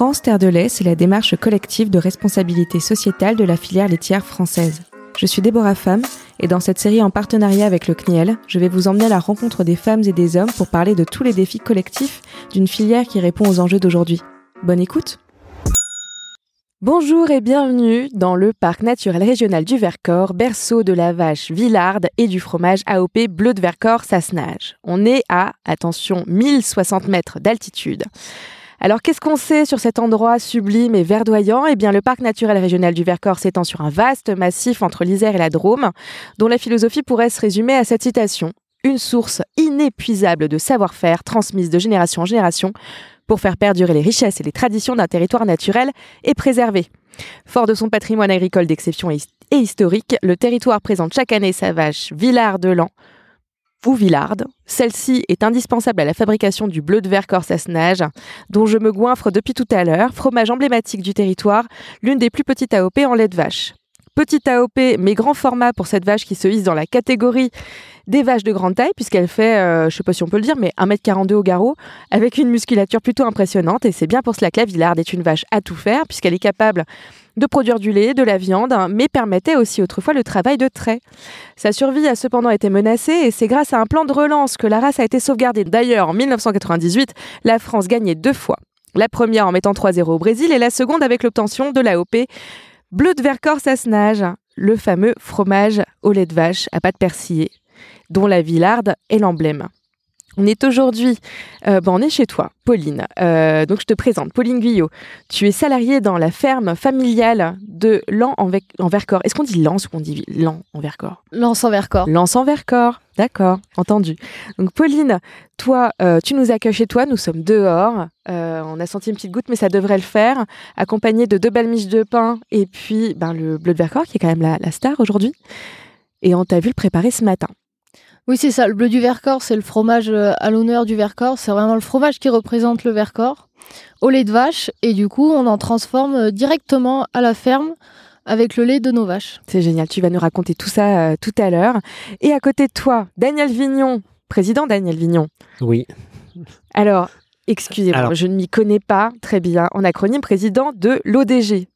France Terre de lait, c'est la démarche collective de responsabilité sociétale de la filière laitière française. Je suis Déborah Femme et dans cette série en partenariat avec le CNIEL, je vais vous emmener à la rencontre des femmes et des hommes pour parler de tous les défis collectifs d'une filière qui répond aux enjeux d'aujourd'hui. Bonne écoute Bonjour et bienvenue dans le parc naturel régional du Vercors, berceau de la vache Villarde et du fromage AOP bleu de Vercors Sassenage. On est à, attention, 1060 mètres d'altitude. Alors qu'est-ce qu'on sait sur cet endroit sublime et verdoyant? Eh bien le parc naturel régional du Vercors s'étend sur un vaste massif entre l'Isère et la Drôme, dont la philosophie pourrait se résumer à cette citation une source inépuisable de savoir-faire transmise de génération en génération pour faire perdurer les richesses et les traditions d'un territoire naturel et préservé. Fort de son patrimoine agricole d'exception et historique, le territoire présente chaque année sa vache Villard de Lan, ou Villarde. Celle-ci est indispensable à la fabrication du bleu de verre Sassenage, dont je me goinfre depuis tout à l'heure, fromage emblématique du territoire, l'une des plus petites AOP en lait de vache. Petite AOP, mais grand format pour cette vache qui se hisse dans la catégorie des vaches de grande taille, puisqu'elle fait, euh, je sais pas si on peut le dire, mais 1m42 au garrot, avec une musculature plutôt impressionnante. Et c'est bien pour cela que la Villarde est une vache à tout faire, puisqu'elle est capable de produire du lait, de la viande, mais permettait aussi autrefois le travail de trait. Sa survie a cependant été menacée et c'est grâce à un plan de relance que la race a été sauvegardée. D'ailleurs, en 1998, la France gagnait deux fois. La première en mettant 3-0 au Brésil et la seconde avec l'obtention de l'AOP Bleu de Vercors Sassenage, le fameux fromage au lait de vache à pâte persillée, dont la Villarde est l'emblème. On est aujourd'hui, euh, on est chez toi, Pauline. Euh, donc je te présente, Pauline Guyot. Tu es salariée dans la ferme familiale de Lan en, Vercors. Est-ce qu'on dit Lens ou qu'on dit Lan en Vercors? Lens en Vercors. Lens en Vercors, d'accord, entendu. Donc Pauline, toi, euh, tu nous accueilles chez toi, nous sommes dehors. on a senti une petite goutte, mais ça devrait le faire. Accompagné de deux belles miches de pain et puis ben, le bleu de Vercors, qui est quand même la, la star aujourd'hui. Et on t'a vu le préparer ce matin. Oui, c'est ça. Le bleu du Vercors, c'est le fromage euh, à l'honneur du Vercors. C'est vraiment le fromage qui représente le Vercors au lait de vache. Et du coup, on en transforme euh, directement à la ferme avec le lait de nos vaches. C'est génial. Tu vas nous raconter tout ça euh, tout à l'heure. Et à côté de toi, Daniel Vignon, président Daniel Vignon. Oui. Alors, excusez-moi, je ne m'y connais pas très bien. En acronyme, président de l'ODG.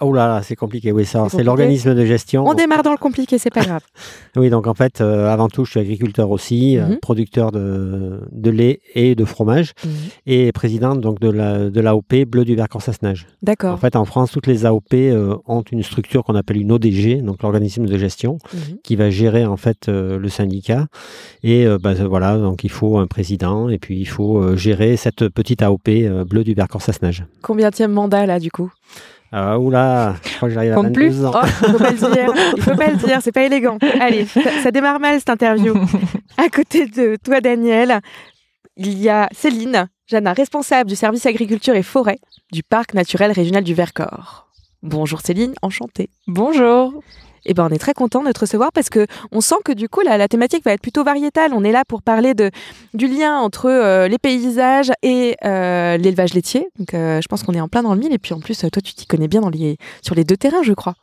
Oh là là, c'est compliqué, oui, ça, c'est l'organisme de gestion. On démarre dans le compliqué, c'est pas grave. oui, donc en fait, euh, avant tout, je suis agriculteur aussi, euh, mhm. producteur de, de, lait et de fromage, mhm. et président donc de la de l'AOP Bleu du Vercors Sassenage. D'accord. En fait, en France, toutes les AOP euh, ont une structure qu'on appelle une ODG, donc l'organisme de gestion, mhm. qui va gérer en fait le syndicat. Et bah, voilà, donc il faut un président, et puis il faut gérer cette petite AOP Bleu du Vercors Sassenage. Combien de mandat là, du coup? Ah, oula, je crois que j'arrive à 22 plus. ans. Oh, il faut pas le dire, il faut pas le dire, c'est pas élégant. Allez, ça, démarre mal cette interview. à côté de toi, Daniel, il y a Céline, Jana, responsable du service agriculture et forêt du parc naturel régional du Vercors. Bonjour Céline, enchantée. Bonjour eh ben, on est très content de te recevoir parce que on sent que du coup la, la thématique va être plutôt variétale. On est là pour parler de, du lien entre euh, les paysages et euh, l'élevage laitier. Donc euh, je pense qu'on est en plein dans le mille. Et puis en plus, toi, tu t'y connais bien dans les, sur les deux terrains, je crois.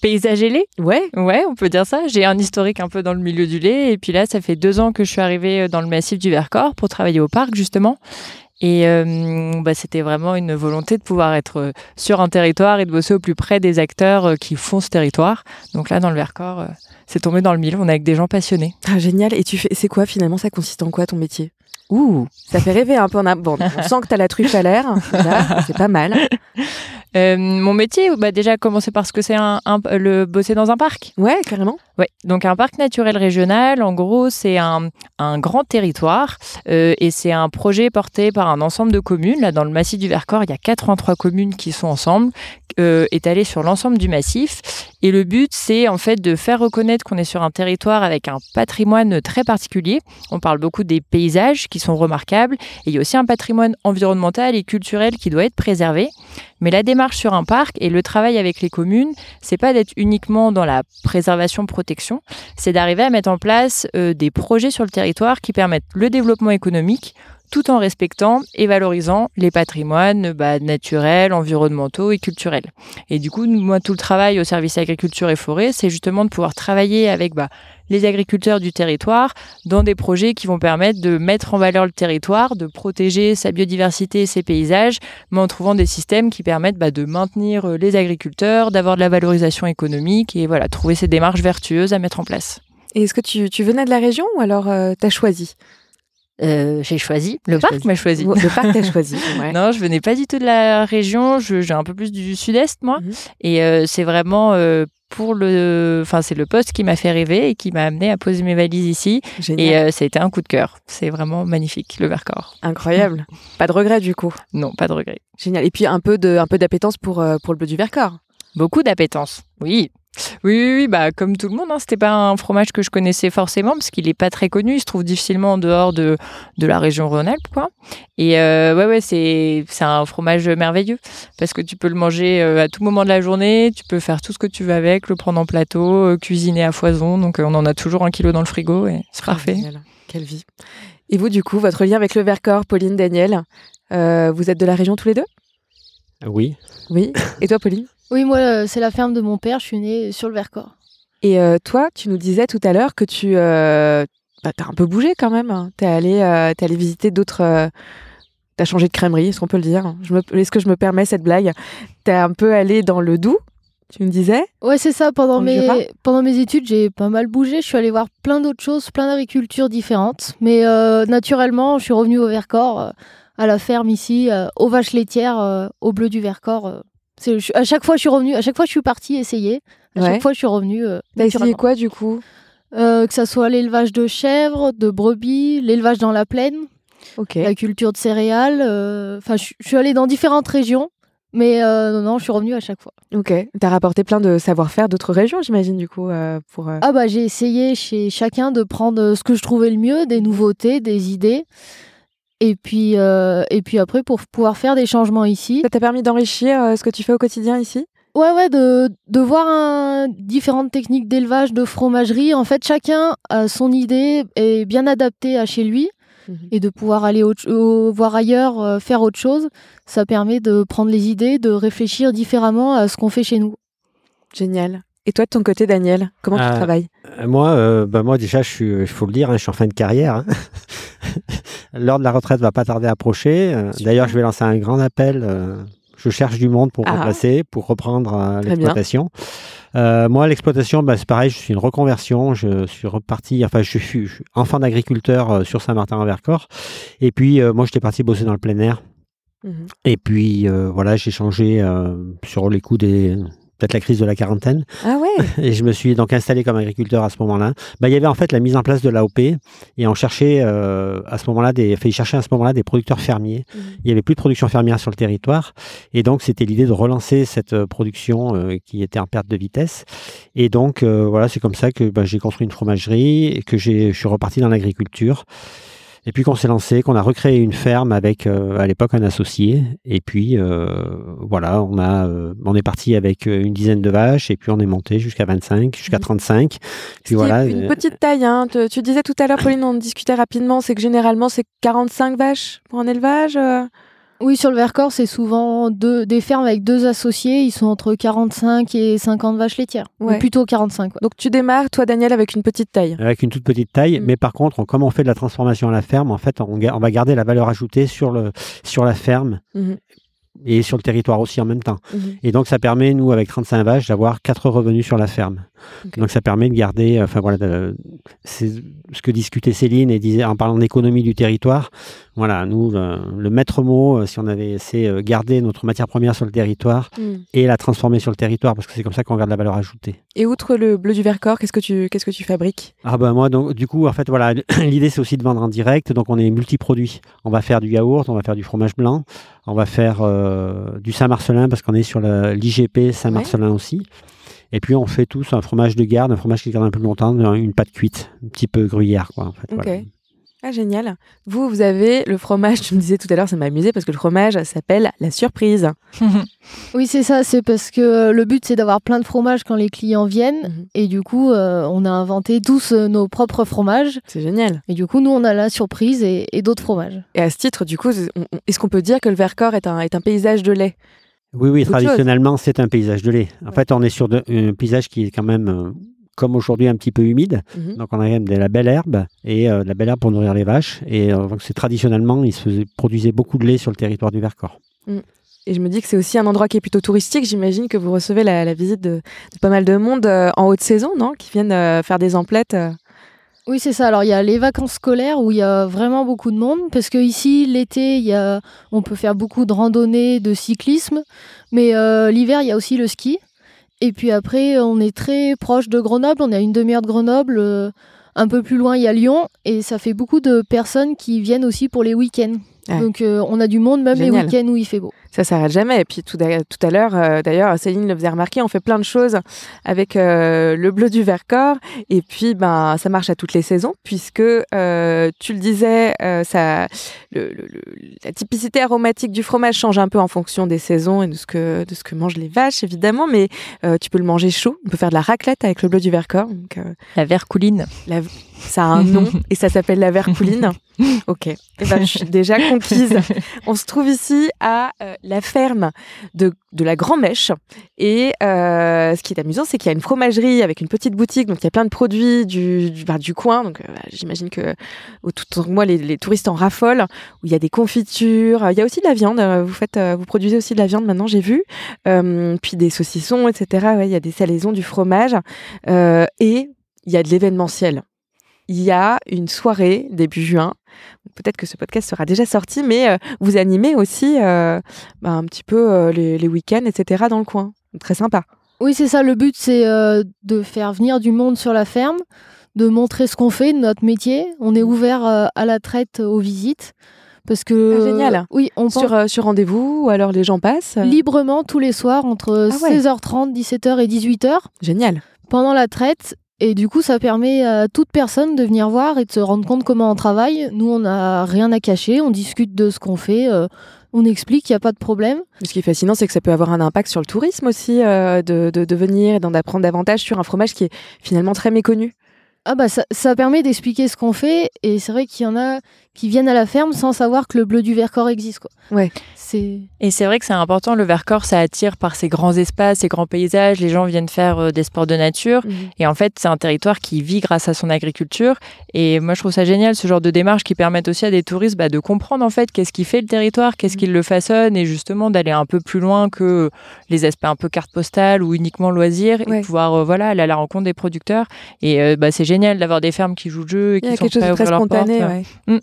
Paysage et lait? Ouais. Ouais, on peut dire ça. J'ai un historique un peu dans le milieu du lait. Et puis là, ça fait deux ans que je suis arrivée dans le massif du Vercors pour travailler au parc, justement. Et euh, bah, c'était vraiment une volonté de pouvoir être euh, sur un territoire et de bosser au plus près des acteurs euh, qui font ce territoire. Donc là, dans le Vercors, c'est tombé dans le mille. On est avec des gens passionnés. Ah, génial. Et tu fais, c'est quoi finalement Ça consiste en quoi ton métier? Ouh, ça fait rêver un peu. Bon, on sent que tu as la truffe à l'air. c'est pas mal. mon métier, bah déjà commencer par ce que c'est un, le bosser dans un parc. Ouais, carrément. Ouais, donc un parc naturel régional, en gros, c'est un, un, grand territoire euh, et c'est un projet porté par un ensemble de communes. Là, dans le massif du Vercors, il y a 83 communes qui sont ensemble, euh, étalées sur l'ensemble du massif. Et le but, c'est en fait de faire reconnaître qu'on est sur un territoire avec un patrimoine très particulier. On parle beaucoup des paysages qui sont remarquables et il y a aussi un patrimoine environnemental et culturel qui doit être préservé. Mais la démarche sur un parc et le travail avec les communes, c'est pas d'être uniquement dans la préservation protection, c'est d'arriver à mettre en place euh, des projets sur le territoire qui permettent le développement économique tout en respectant et valorisant les patrimoines bah, naturels, environnementaux et culturels. Et du coup, moi, tout le travail au service agriculture et forêt, c'est justement de pouvoir travailler avec bah, les agriculteurs du territoire dans des projets qui vont permettre de mettre en valeur le territoire, de protéger sa biodiversité et ses paysages, mais en trouvant des systèmes qui permettent bah, de maintenir euh, les agriculteurs, d'avoir de la valorisation économique et voilà, trouver ces démarches vertueuses à mettre en place. Et est-ce que tu, venais de la région ou alors euh, tu as choisi? Euh, j'ai choisi. Le parc m'a choisi. Le parc t'a choisi. non, je venais pas du tout de la région. Je, j'ai un peu plus du sud-est, moi. Mhm. Et euh, c'est vraiment euh, pour le. Enfin, c'est le poste qui m'a fait rêver et qui m'a amené à poser mes valises ici. Et ça a été un coup de cœur. C'est vraiment magnifique, le Vercors. Incroyable. pas de regret, du coup. Non, pas de regret. Génial. Et puis un peu, de, un peu d'appétence pour, pour le bleu du Vercors. Beaucoup d'appétence, oui. Oui, oui, bah comme tout le monde, hein, c'était pas un fromage que je connaissais forcément parce qu'il est pas très connu, il se trouve difficilement en dehors de, de la région Rhône-Alpes, quoi. Et euh, ouais, ouais, c'est c'est un fromage merveilleux parce que tu peux le manger euh, à tout moment de la journée, tu peux faire tout ce que tu veux avec, le prendre en plateau, euh, cuisiner à foison, donc on en a toujours un kilo dans le frigo et c'est ah, parfait. Quelle vie. Et vous, du coup, votre lien avec le Vercors, Pauline, Daniel, vous êtes de la région tous les deux? Oui. Oui. Et toi, Pauline? Oui, moi, euh, c'est la ferme de mon père. Je suis née sur le Vercors. Et euh, toi, tu nous disais tout à l'heure que tu euh, bah, as un peu bougé quand même. Hein. Tu es, allé, allé visiter d'autres. tu as changé de crèmerie, est-ce qu'on peut le dire? Est-ce que je me permets cette blague? Tu es un peu allé dans le Doubs, tu me disais? Ouais, c'est ça. Pendant mes, pendant mes études, j'ai pas mal bougé. Je suis allée voir plein d'autres choses, plein d'agricultures différentes. Mais naturellement, je suis revenue au Vercors, à la ferme ici, aux vaches laitières, au bleu du Vercors à chaque fois, je suis revenue. À chaque fois, je suis partie essayer. À chaque fois, je suis revenue. Euh, T'as essayé quoi du coup? Euh, Que ça soit l'élevage de chèvres, de brebis, l'élevage dans la plaine, la culture de céréales. Euh, enfin, je suis allée dans différentes régions. Mais non, non, je suis revenue à chaque fois. Ok. T'as rapporté plein de savoir-faire d'autres régions, j'imagine, du coup, pour. Ah bah j'ai essayé chez chacun de prendre ce que je trouvais le mieux, des nouveautés, des idées. Et puis, euh, et puis après, pour pouvoir faire des changements ici. Ça t'a permis d'enrichir euh, ce que tu fais au quotidien ici? Ouais, ouais, de, de voir un, différentes techniques d'élevage, de fromagerie. En fait, chacun a son idée est bien adaptée à chez lui. Mhm. Et de pouvoir aller voir ailleurs, euh, faire autre chose, ça permet de prendre les idées, de réfléchir différemment à ce qu'on fait chez nous. Génial. Et toi, de ton côté, Daniel, comment tu travailles? Moi, bah, moi déjà, il faut le dire, hein, je suis en fin de carrière. Hein. L'heure de la retraite va pas tarder à approcher. Euh, d'ailleurs, je vais lancer un grand appel. Euh, je cherche du monde pour ah. remplacer, pour reprendre euh, l'exploitation. moi, l'exploitation, bah, c'est pareil, je suis une reconversion. Je suis reparti, enfin, je suis, enfant d'agriculteur sur Saint-Martin-en-Vercors. Et puis, moi, j'étais parti bosser dans le plein air. Mhm. Et puis, voilà, j'ai changé sur les coups des peut-être la crise de la quarantaine. Ah ouais. Et je me suis donc installé comme agriculteur à ce moment-là. Bah, il y avait en fait la mise en place de l'AOP et on cherchait euh, à ce moment-là des, fait chercher à ce moment-là des producteurs fermiers. Mmh. Il y avait plus de production fermière sur le territoire et donc c'était l'idée de relancer cette euh, production euh, qui était en perte de vitesse. Et donc voilà, c'est comme ça que bah, j'ai construit une fromagerie et que j'ai, je suis reparti dans l'agriculture. Et puis qu'on s'est lancé, qu'on a recréé une ferme avec à l'époque un associé. Et puis voilà, on a, on est parti avec une dizaine de vaches et puis on est monté jusqu'à 25, jusqu'à 35. Mmh. Puis voilà. Une petite taille. Hein. Tu, disais tout à l'heure, Pauline, on discutait rapidement, c'est que généralement c'est 45 vaches pour un élevage. Oui, sur le Vercors, c'est souvent deux, des fermes avec deux associés. Ils sont entre 45 et 50 vaches laitières. Ou plutôt 45. Donc tu démarres, toi, Daniel, avec une petite taille. Avec une toute petite taille. Mm. Mais par contre, comme on fait de la transformation à la ferme, en fait, on, va garder la valeur ajoutée sur, le, sur la ferme. Mm-hmm et sur le territoire aussi en même temps. Mhm. Et donc ça permet, nous, avec 35 vaches, d'avoir quatre revenus sur la ferme. Donc ça permet de garder, enfin voilà, c'est ce que discutait Céline et disait en parlant d'économie du territoire. Voilà, nous, le, maître mot, euh, si on avait, c'est euh, garder notre matière première sur le territoire mm. et la transformer sur le territoire, parce que c'est comme ça qu'on garde la valeur ajoutée. Et outre le bleu du Vercors, qu'est-ce que tu, qu'est-ce que tu fabriques? Ah ben moi, donc du coup, en fait, voilà, l'idée c'est aussi de vendre en direct, donc on est multi-produits. On va faire du yaourt, on va faire du fromage blanc, on va faire euh, du Saint-Marcelin parce qu'on est sur l'IGP Saint-Marcelin aussi. Et puis on fait tous un fromage de garde, un fromage qui garde un peu longtemps, une pâte cuite, un petit peu gruyère quoi. En fait, Ah, génial. Vous, vous avez le fromage, tu me disais tout à l'heure, ça m'a amusé parce que le fromage s'appelle la surprise. oui, c'est ça, c'est parce que euh, le but c'est d'avoir plein de fromages quand les clients viennent mhm. et du coup, euh, on a inventé tous euh, nos propres fromages. C'est génial. Et du coup, nous, on a la surprise et, d'autres fromages. Et à ce titre, du coup, est-ce qu'on peut dire que le Vercors est un, est un paysage de lait? Oui, oui, traditionnellement, c'est un paysage de lait. En fait, on est sur un paysage qui est quand même comme aujourd'hui un petit peu humide. Mhm. Donc on a même de la belle herbe et euh, de la belle herbe pour nourrir les vaches. Et euh, c'est traditionnellement, il se produisait beaucoup de lait sur le territoire du Vercors. Mm. Et je me dis que c'est aussi un endroit qui est plutôt touristique. J'imagine que vous recevez la, visite de, pas mal de monde euh, en haute saison, non? Qui viennent faire des emplettes. Oui, c'est ça. Alors, il y a les vacances scolaires où il y a vraiment beaucoup de monde, parce que ici, l'été, il y a, on peut faire beaucoup de randonnées, de cyclisme, mais l'hiver, il y a aussi le ski. Et puis après, on est très proche de Grenoble, on est à une demi-heure de Grenoble. Euh, un peu plus loin, il y a Lyon, et ça fait beaucoup de personnes qui viennent aussi pour les week-ends. Donc euh, on a du monde même les week-ends où il fait beau. Ça s'arrête jamais. Et puis tout, tout à l'heure, euh, d'ailleurs, Céline le faisait remarquer, on fait plein de choses avec euh, le bleu du Vercors. Et puis ben ça marche à toutes les saisons puisque tu le disais, ça, le, la typicité aromatique du fromage change un peu en fonction des saisons et de ce que de ce que mangent les vaches évidemment. Mais tu peux le manger chaud. On peut faire de la raclette avec le bleu du Vercors. Donc, la vercouline. La, ça a un nom et ça s'appelle la vercouline. ok. Et eh ben, je suis déjà conquise. On se trouve ici à euh, la ferme de, de la Grand Mèche. Et euh, ce qui est amusant, c'est qu'il y a une fromagerie avec une petite boutique. Donc, il y a plein de produits du, du, bah, du coin. Donc, euh, j'imagine que autour de moi, les, les, touristes en raffolent. Où il y a des confitures. Il y a aussi de la viande. Vous, faites, vous produisez aussi de la viande maintenant, j'ai vu. puis des saucissons, etc. Ouais, il y a des salaisons, du fromage. et il y a de l'événementiel il y a une soirée début juin. Peut-être que ce podcast sera déjà sorti, mais euh, vous animez aussi euh, bah, un petit peu euh, les, week-ends, etc. dans le coin. Très sympa. Oui, c'est ça. Le but, c'est de faire venir du monde sur la ferme, de montrer ce qu'on fait, notre métier. On est ouvert à la traite aux visites. Parce que, ah, génial. Oui, on sur, sur rendez-vous ou alors les gens passent Librement tous les soirs entre 16h30, 17h et 18h. Génial. Pendant la traite, et du coup, ça permet à toute personne de venir voir et de se rendre compte comment on travaille. Nous, on n'a rien à cacher, on discute de ce qu'on fait, euh, on explique, il n'y a pas de problème. Ce qui est fascinant, c'est que ça peut avoir un impact sur le tourisme aussi, euh, de, de, de, venir et d'en apprendre davantage sur un fromage qui est finalement très méconnu. Ah bah ça, ça permet d'expliquer ce qu'on fait et c'est vrai qu'il y en a qui viennent à la ferme sans savoir que le bleu du Vercors existe quoi. Ouais. Et c'est vrai que c'est important. Le Vercors, ça attire par ses grands espaces, ses grands paysages. Les gens viennent faire euh, des sports de nature. Mhm. Et en fait, c'est un territoire qui vit grâce à son agriculture. Et moi, je trouve ça génial, ce genre de démarche qui permettent aussi à des touristes bah, de comprendre en fait qu'est-ce qui fait le territoire, qu'est-ce mhm. qui le façonne, et justement d'aller un peu plus loin que les aspects un peu carte postale ou uniquement loisirs, et pouvoir euh, voilà aller à la rencontre des producteurs. Et euh, bah, c'est génial d'avoir des fermes qui jouent le jeu et qui sont prêts à ouvrir leurs portes. Ouais. Mmh.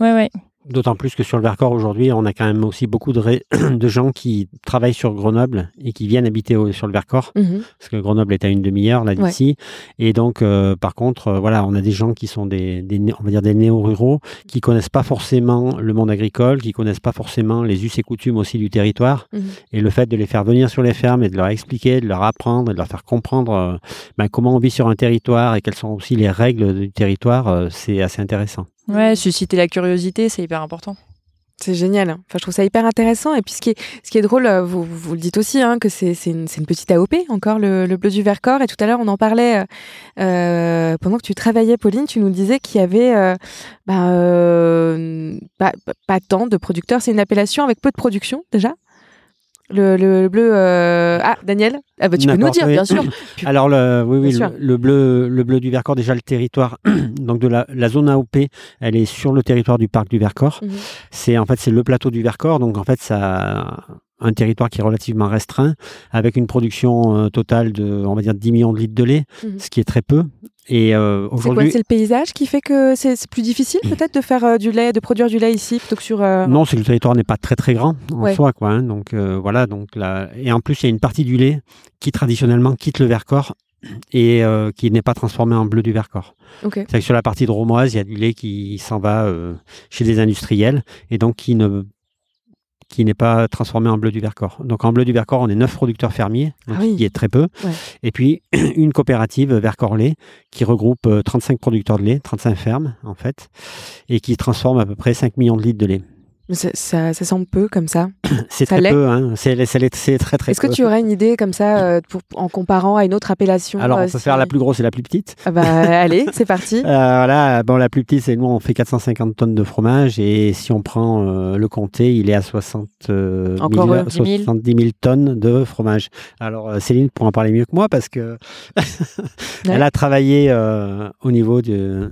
ouais, ouais. D'autant plus que sur le Vercors aujourd'hui, on a quand même aussi beaucoup de, de, gens qui travaillent sur Grenoble et qui viennent habiter sur le Vercors, mhm. parce que Grenoble est à une demi-heure là d'ici. Et donc, euh, par contre, euh, voilà, on a des gens qui sont des, des on va dire des néo-ruraux, qui connaissent pas forcément le monde agricole, qui connaissent pas forcément les us et coutumes aussi du territoire. Mhm. Et le fait de les faire venir sur les fermes et de leur expliquer, de leur apprendre, de leur faire comprendre euh, ben, comment on vit sur un territoire et quelles sont aussi les règles du territoire, c'est assez intéressant. Ouais, susciter la curiosité, c'est hyper important. C'est génial. Enfin, je trouve ça hyper intéressant. Et puis, ce qui est, ce qui est drôle, euh, vous, vous le dites aussi, hein, que c'est une, une, petite AOP, encore, le, bleu du Vercors. Et tout à l'heure, on en parlait euh, euh, pendant que tu travaillais, Pauline. Tu nous disais qu'il y avait bah, pas, pas tant de producteurs. C'est une appellation avec peu de production, déjà? Le, bleu. Euh, ah, Daniel ah, bah, Tu peux nous dire, bien sûr. Alors, le, oui, oui, le, bleu, le bleu du Vercors, déjà le territoire donc de la, la, zone AOP, elle est sur le territoire du parc du Vercors. Mhm. C'est en fait c'est le plateau du Vercors, donc en fait ça un territoire qui est relativement restreint, avec une production euh, totale de, on va dire, 10 millions de litres de lait, mhm. ce qui est très peu. Et euh, aujourd'hui, c'est le paysage qui fait que c'est plus difficile peut-être de faire euh, du lait, de produire du lait ici plutôt que sur. Euh, non, c'est que le territoire n'est pas très très grand en soi, quoi. Hein. donc voilà, donc là, et en plus il y a une partie du lait qui traditionnellement quitte le Vercors et qui n'est pas transformé en bleu du Vercors. C'est que sur la partie de Romoise, il y a du lait qui s'en va chez des industriels et donc qui ne qui n'est pas transformé en bleu du Vercors. Donc en bleu du Vercors, on est neuf producteurs fermiers, donc Ah oui. qui est très peu. Ouais. Et puis une coopérative Vercors Lait qui regroupe euh, 35 producteurs de lait, 35 fermes en fait, et qui transforme à peu près 5 millions de litres de lait. Ça, ça, ça semble peu comme ça. C'est très peu, hein. c'est très très Est-ce que tu aurais une idée comme ça euh, pour, en comparant à une autre appellation Alors euh, on peut si- faire la plus grosse et la plus petite. Ah bah allez, c'est parti. Euh, voilà, bon, la plus petite, c'est nous, on fait 450 tonnes de fromage et si on prend euh, le comté, il est à 60, euh, Encore 000, eux. 10 000. 70 000 tonnes de fromage. Alors euh, Céline pourra en parler mieux que moi parce que elle a travaillé euh, au niveau du,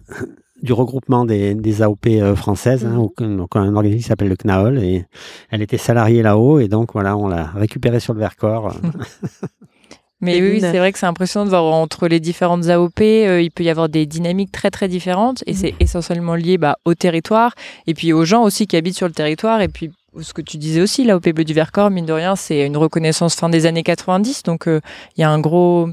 du regroupement des, des AOP euh, françaises, hein, au- donc un organisme qui s'appelle le CNAOL et elle était salariée là-haut et donc voilà, on l'a récupérée sur le Vercors. Mais oui, c'est vrai que c'est impressionnant de voir entre les différentes AOP, euh, il peut y avoir des dynamiques très très différentes et Mhm. c'est essentiellement lié bah, au territoire et puis aux gens aussi qui habitent sur le territoire et puis ce que tu disais aussi, l'AOP Bleu du Vercors, mine de rien, c'est une reconnaissance fin des années 90, donc euh, il y a un gros...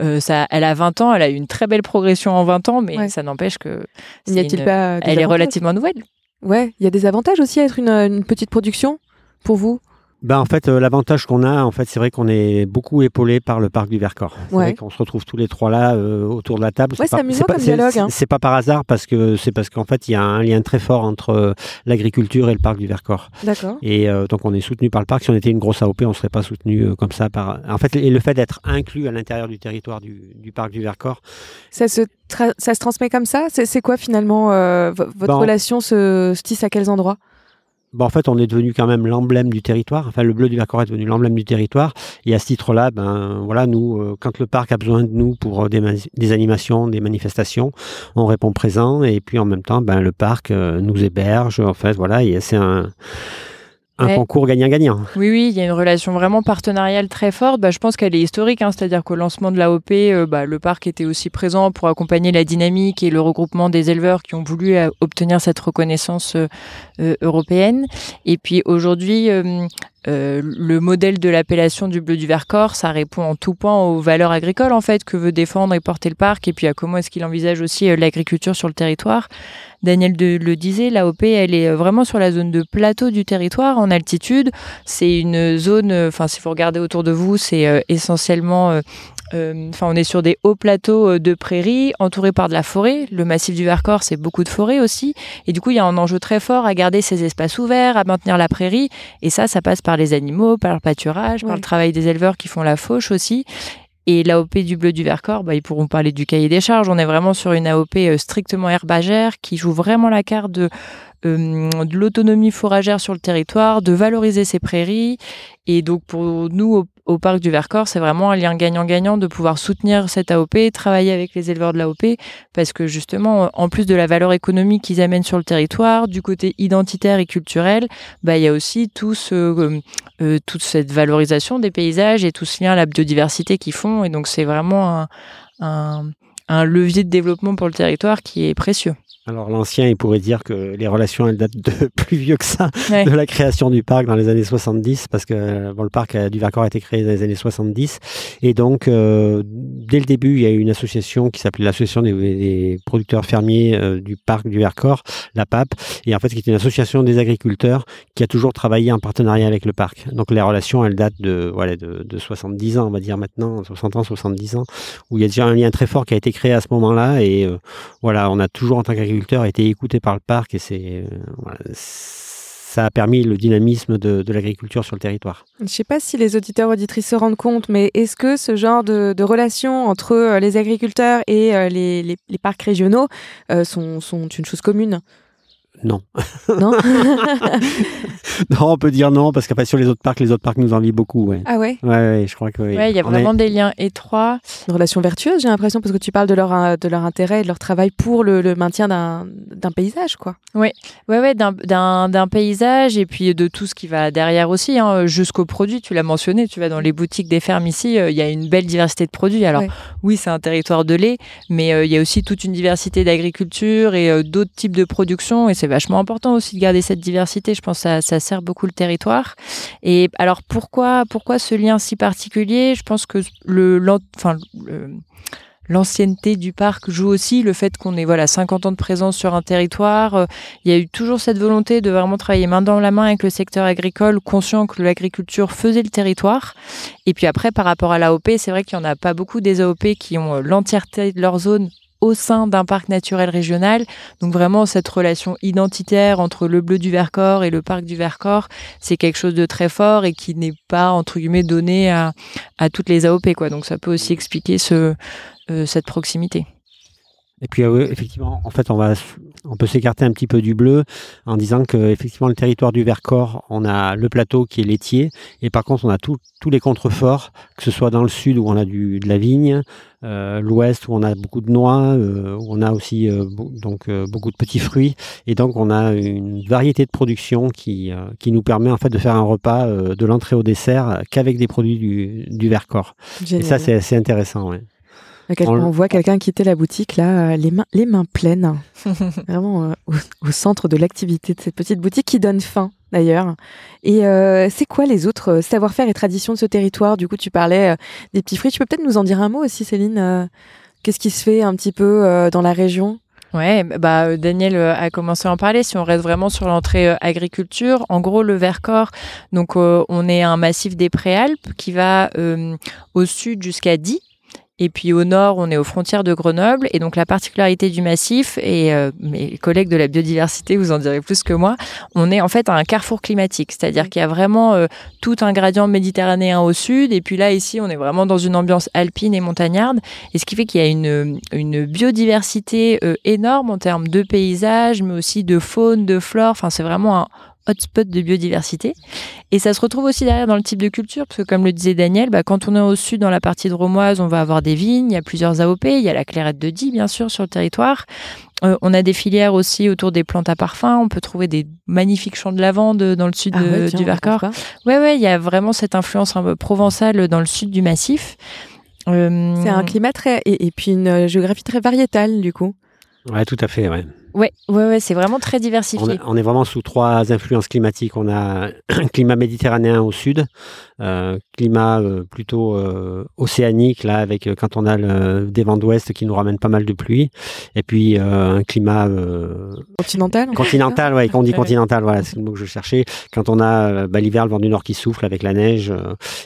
euh, ça, elle a 20 ans, elle a eu une très belle progression en 20 ans, mais Ouais. ça n'empêche que N'y a-t-il une- pas elle est relativement nouvelle. Ouais, il y a des avantages aussi à être une, une petite production pour vous? Ben, en fait, euh, l'avantage qu'on a, en fait, c'est vrai qu'on est beaucoup épaulé par le parc du Vercors. C'est Ouais. vrai qu'on se retrouve tous les trois là euh, autour de la table. Ouais, c'est pas- amusant comme dialogue, c'est- hein. C'est pas par hasard parce que c'est parce qu'en fait, il y a un lien très fort entre euh, l'agriculture et le parc du Vercors. D'accord. Et euh, donc, on est soutenu par le parc. Si on était une grosse AOP, on serait pas soutenu euh, comme ça par. En fait, et le fait d'être inclus à l'intérieur du territoire du, du parc du Vercors, Ça se, ça se transmet comme ça? C'est quoi finalement euh, vo- Votre Bon. relation se, se tisse à quels endroits? Bon, en fait, on est devenu quand même l'emblème du territoire. Enfin, le bleu du Vercors est devenu l'emblème du territoire. Et à ce titre-là, ben voilà, nous, euh, quand le parc a besoin de nous pour euh, des, des animations, des manifestations, on répond présent. Et puis en même temps, ben le parc euh, nous héberge. En fait, voilà, et c'est un un Ouais. concours gagnant-gagnant. Oui, oui, il y a une relation vraiment partenariale très forte. Bah, je pense qu'elle est historique, hein, c'est-à-dire qu'au lancement de l'AOP, euh, bah, le parc était aussi présent pour accompagner la dynamique et le regroupement des éleveurs qui ont voulu euh, obtenir cette reconnaissance euh, européenne. Et puis aujourd'hui, euh, le modèle de l'appellation du bleu du Vercors, ça répond en tout point aux valeurs agricoles en fait que veut défendre et porter le parc, et puis à comment est-ce qu'il envisage aussi l'agriculture sur le territoire. Daniel de- le disait, l'AOP, elle est euh, vraiment sur la zone de plateau du territoire, en altitude. C'est une zone, euh, enfin, si vous regardez autour de vous, c'est euh, essentiellement. Enfin, on est sur des hauts plateaux de prairies entourés par de la forêt. Le massif du Vercors, c'est beaucoup de forêt aussi. Et du coup, il y a un enjeu très fort à garder ces espaces ouverts, à maintenir la prairie. Et ça, ça passe par les animaux, par le pâturage, par le travail des éleveurs qui font la fauche aussi. Et l'AOP du bleu du Vercors, bah, ils pourront parler du cahier des charges. On est vraiment sur une AOP euh, strictement herbagère qui joue vraiment la carte de, euh, de l'autonomie fourragère sur le territoire, de valoriser ses prairies. Et donc pour nous, au, parc du Vercors, c'est vraiment un lien gagnant-gagnant de pouvoir soutenir cette AOP, travailler avec les éleveurs de l'AOP, parce que justement, en plus de la valeur économique qu'ils amènent sur le territoire, du côté identitaire et culturel, bah, il y a aussi tout ce, euh, euh, toute cette valorisation des paysages et tout ce lien à la biodiversité qu'ils font. Et donc c'est vraiment un, un levier de développement pour le territoire qui est précieux. Alors l'ancien, il pourrait dire que les relations, elles datent de plus vieux que ça, Ouais. de la création du parc dans les années 70, parce que euh, bon, le parc euh, du Vercors a été créé dans les années 70. Et donc, euh, dès le début, il y a eu une association qui s'appelait l'Association des, des producteurs fermiers euh, du parc du Vercors, la PAP, et en fait, qui était une association des agriculteurs qui a toujours travaillé en partenariat avec le parc. Donc les relations, elles datent de, voilà, de, de 70 ans, on va dire maintenant, 60 ans, 70 ans, où il y a déjà un lien très fort qui a été créé à ce moment-là. Et euh, voilà, on a toujours en tant qu'agriculteur été écouté par le parc et c'est euh, voilà, ça a permis le dynamisme de, de l'agriculture sur le territoire. Je ne sais pas si les auditeurs auditrices se rendent compte, mais est-ce que ce genre de, de entre euh, les agriculteurs et euh, les, les- les parcs régionaux euh, sont, sont une chose commune? Non. Non non, on peut dire non parce qu'après sur les autres parcs, les autres parcs nous envient beaucoup. Ouais, Ah ouais? Ouais, ouais, je crois que oui. Ouais, il y a On est- vraiment des liens étroits. Une relation vertueuse, j'ai l'impression, parce que tu parles de leur, euh, de leur intérêt et de leur travail pour le, le maintien d'un d'un paysage, quoi. Ouais, ouais, d'un- d'un d'un paysage et puis de tout ce qui va derrière aussi, hein, jusqu'aux produits. Tu l'as mentionné, tu vas dans les boutiques des fermes ici, euh, il y a une belle diversité de produits. Alors Ouais. oui, c'est un territoire de lait, mais euh, il y a aussi toute une diversité d'agriculture et euh, d'autres types de production. Et c'est vachement important aussi de garder cette diversité. Je pense que ça, sert beaucoup le territoire. Et alors pourquoi, pourquoi ce lien si particulier? Je pense que le, enfin, l'ancienneté du parc joue aussi, le fait qu'on ait voilà 50 ans de présence sur un territoire. Il y a eu toujours cette volonté de vraiment travailler main dans la main avec le secteur agricole, conscient que l'agriculture faisait le territoire. Et puis après, par rapport à l'AOP, c'est vrai qu'il n'y en a pas beaucoup des AOP qui ont l'entièreté de leur zone au sein d'un parc naturel régional. Donc vraiment cette relation identitaire entre le bleu du Vercors et le parc du Vercors, c'est quelque chose de très fort et qui n'est pas entre guillemets donné à, à toutes les AOP quoi. Donc ça peut aussi expliquer ce, euh, cette proximité. Et puis euh, effectivement, en fait, on va, on peut s'écarter un petit peu du bleu en disant que effectivement le territoire du Vercors, on a le plateau qui est laitier, et par contre on a tous les contreforts, que ce soit dans le sud où on a du, de la vigne, euh, l'ouest où on a beaucoup de noix, euh, où on a aussi euh, donc beaucoup de petits fruits, et donc on a une variété de production qui qui nous permet en fait de faire un repas de l'entrée au dessert qu'avec des produits du, du Vercors. Et ça c'est assez intéressant. Ouais. On, voit quelqu'un quitter la boutique là, euh, les mains, les mains pleines, vraiment euh, au, centre de l'activité de cette petite boutique qui donne faim d'ailleurs. Et euh, c'est quoi les autres savoir-faire et traditions de ce territoire? Du coup, tu parlais des petits fruits. Tu peux peut-être nous en dire un mot aussi, Céline Qu'est-ce qui se fait un petit peu dans la région? Ouais, bah Daniel a commencé à en parler. Si on reste vraiment sur l'entrée agriculture, en gros le Vercors, donc on est un massif des Préalpes qui va au sud jusqu'à Die et puis au nord, on est aux frontières de Grenoble. Et donc la particularité du massif, et euh, mes collègues de la biodiversité vous en direz plus que moi, on est en fait à un carrefour climatique. C'est-à-dire qu'il y a vraiment euh, tout un gradient méditerranéen au sud. Et puis là, ici, on est vraiment dans une ambiance alpine et montagnarde. Et ce qui fait qu'il y a une, une biodiversité euh, énorme en termes de paysages, mais aussi de faune, de flore. Enfin, c'est vraiment un hotspot de biodiversité. Et ça se retrouve aussi derrière dans le type de culture, parce que comme le disait Daniel, bah, quand on est au sud, dans la partie de Romoise, on va avoir des vignes, il y a plusieurs AOP, il y a la clairette de Die, bien sûr, sur le territoire. Euh, on a des filières aussi autour des plantes à parfum. On peut trouver des magnifiques champs de lavande dans le sud ah du Vercors. Ouais, ouais, il y a vraiment cette influence un peu provençale dans le sud du massif. Euh, C'est un climat très et, et, puis une géographie très variétale du coup. Ouais, tout à fait, ouais. Ouais, ouais, ouais c'est vraiment très diversifié. On, est vraiment sous trois influences climatiques. On a un climat méditerranéen au sud, euh, climat euh, plutôt euh, océanique là, avec quand on a des vents d'ouest qui nous ramènent pas mal de pluie, et puis un climat continental. Continental, ouais. Quand on dit continental, voilà, c'est le mot que je cherchais. Quand on a bah, l'hiver, le vent du nord qui souffle avec la neige,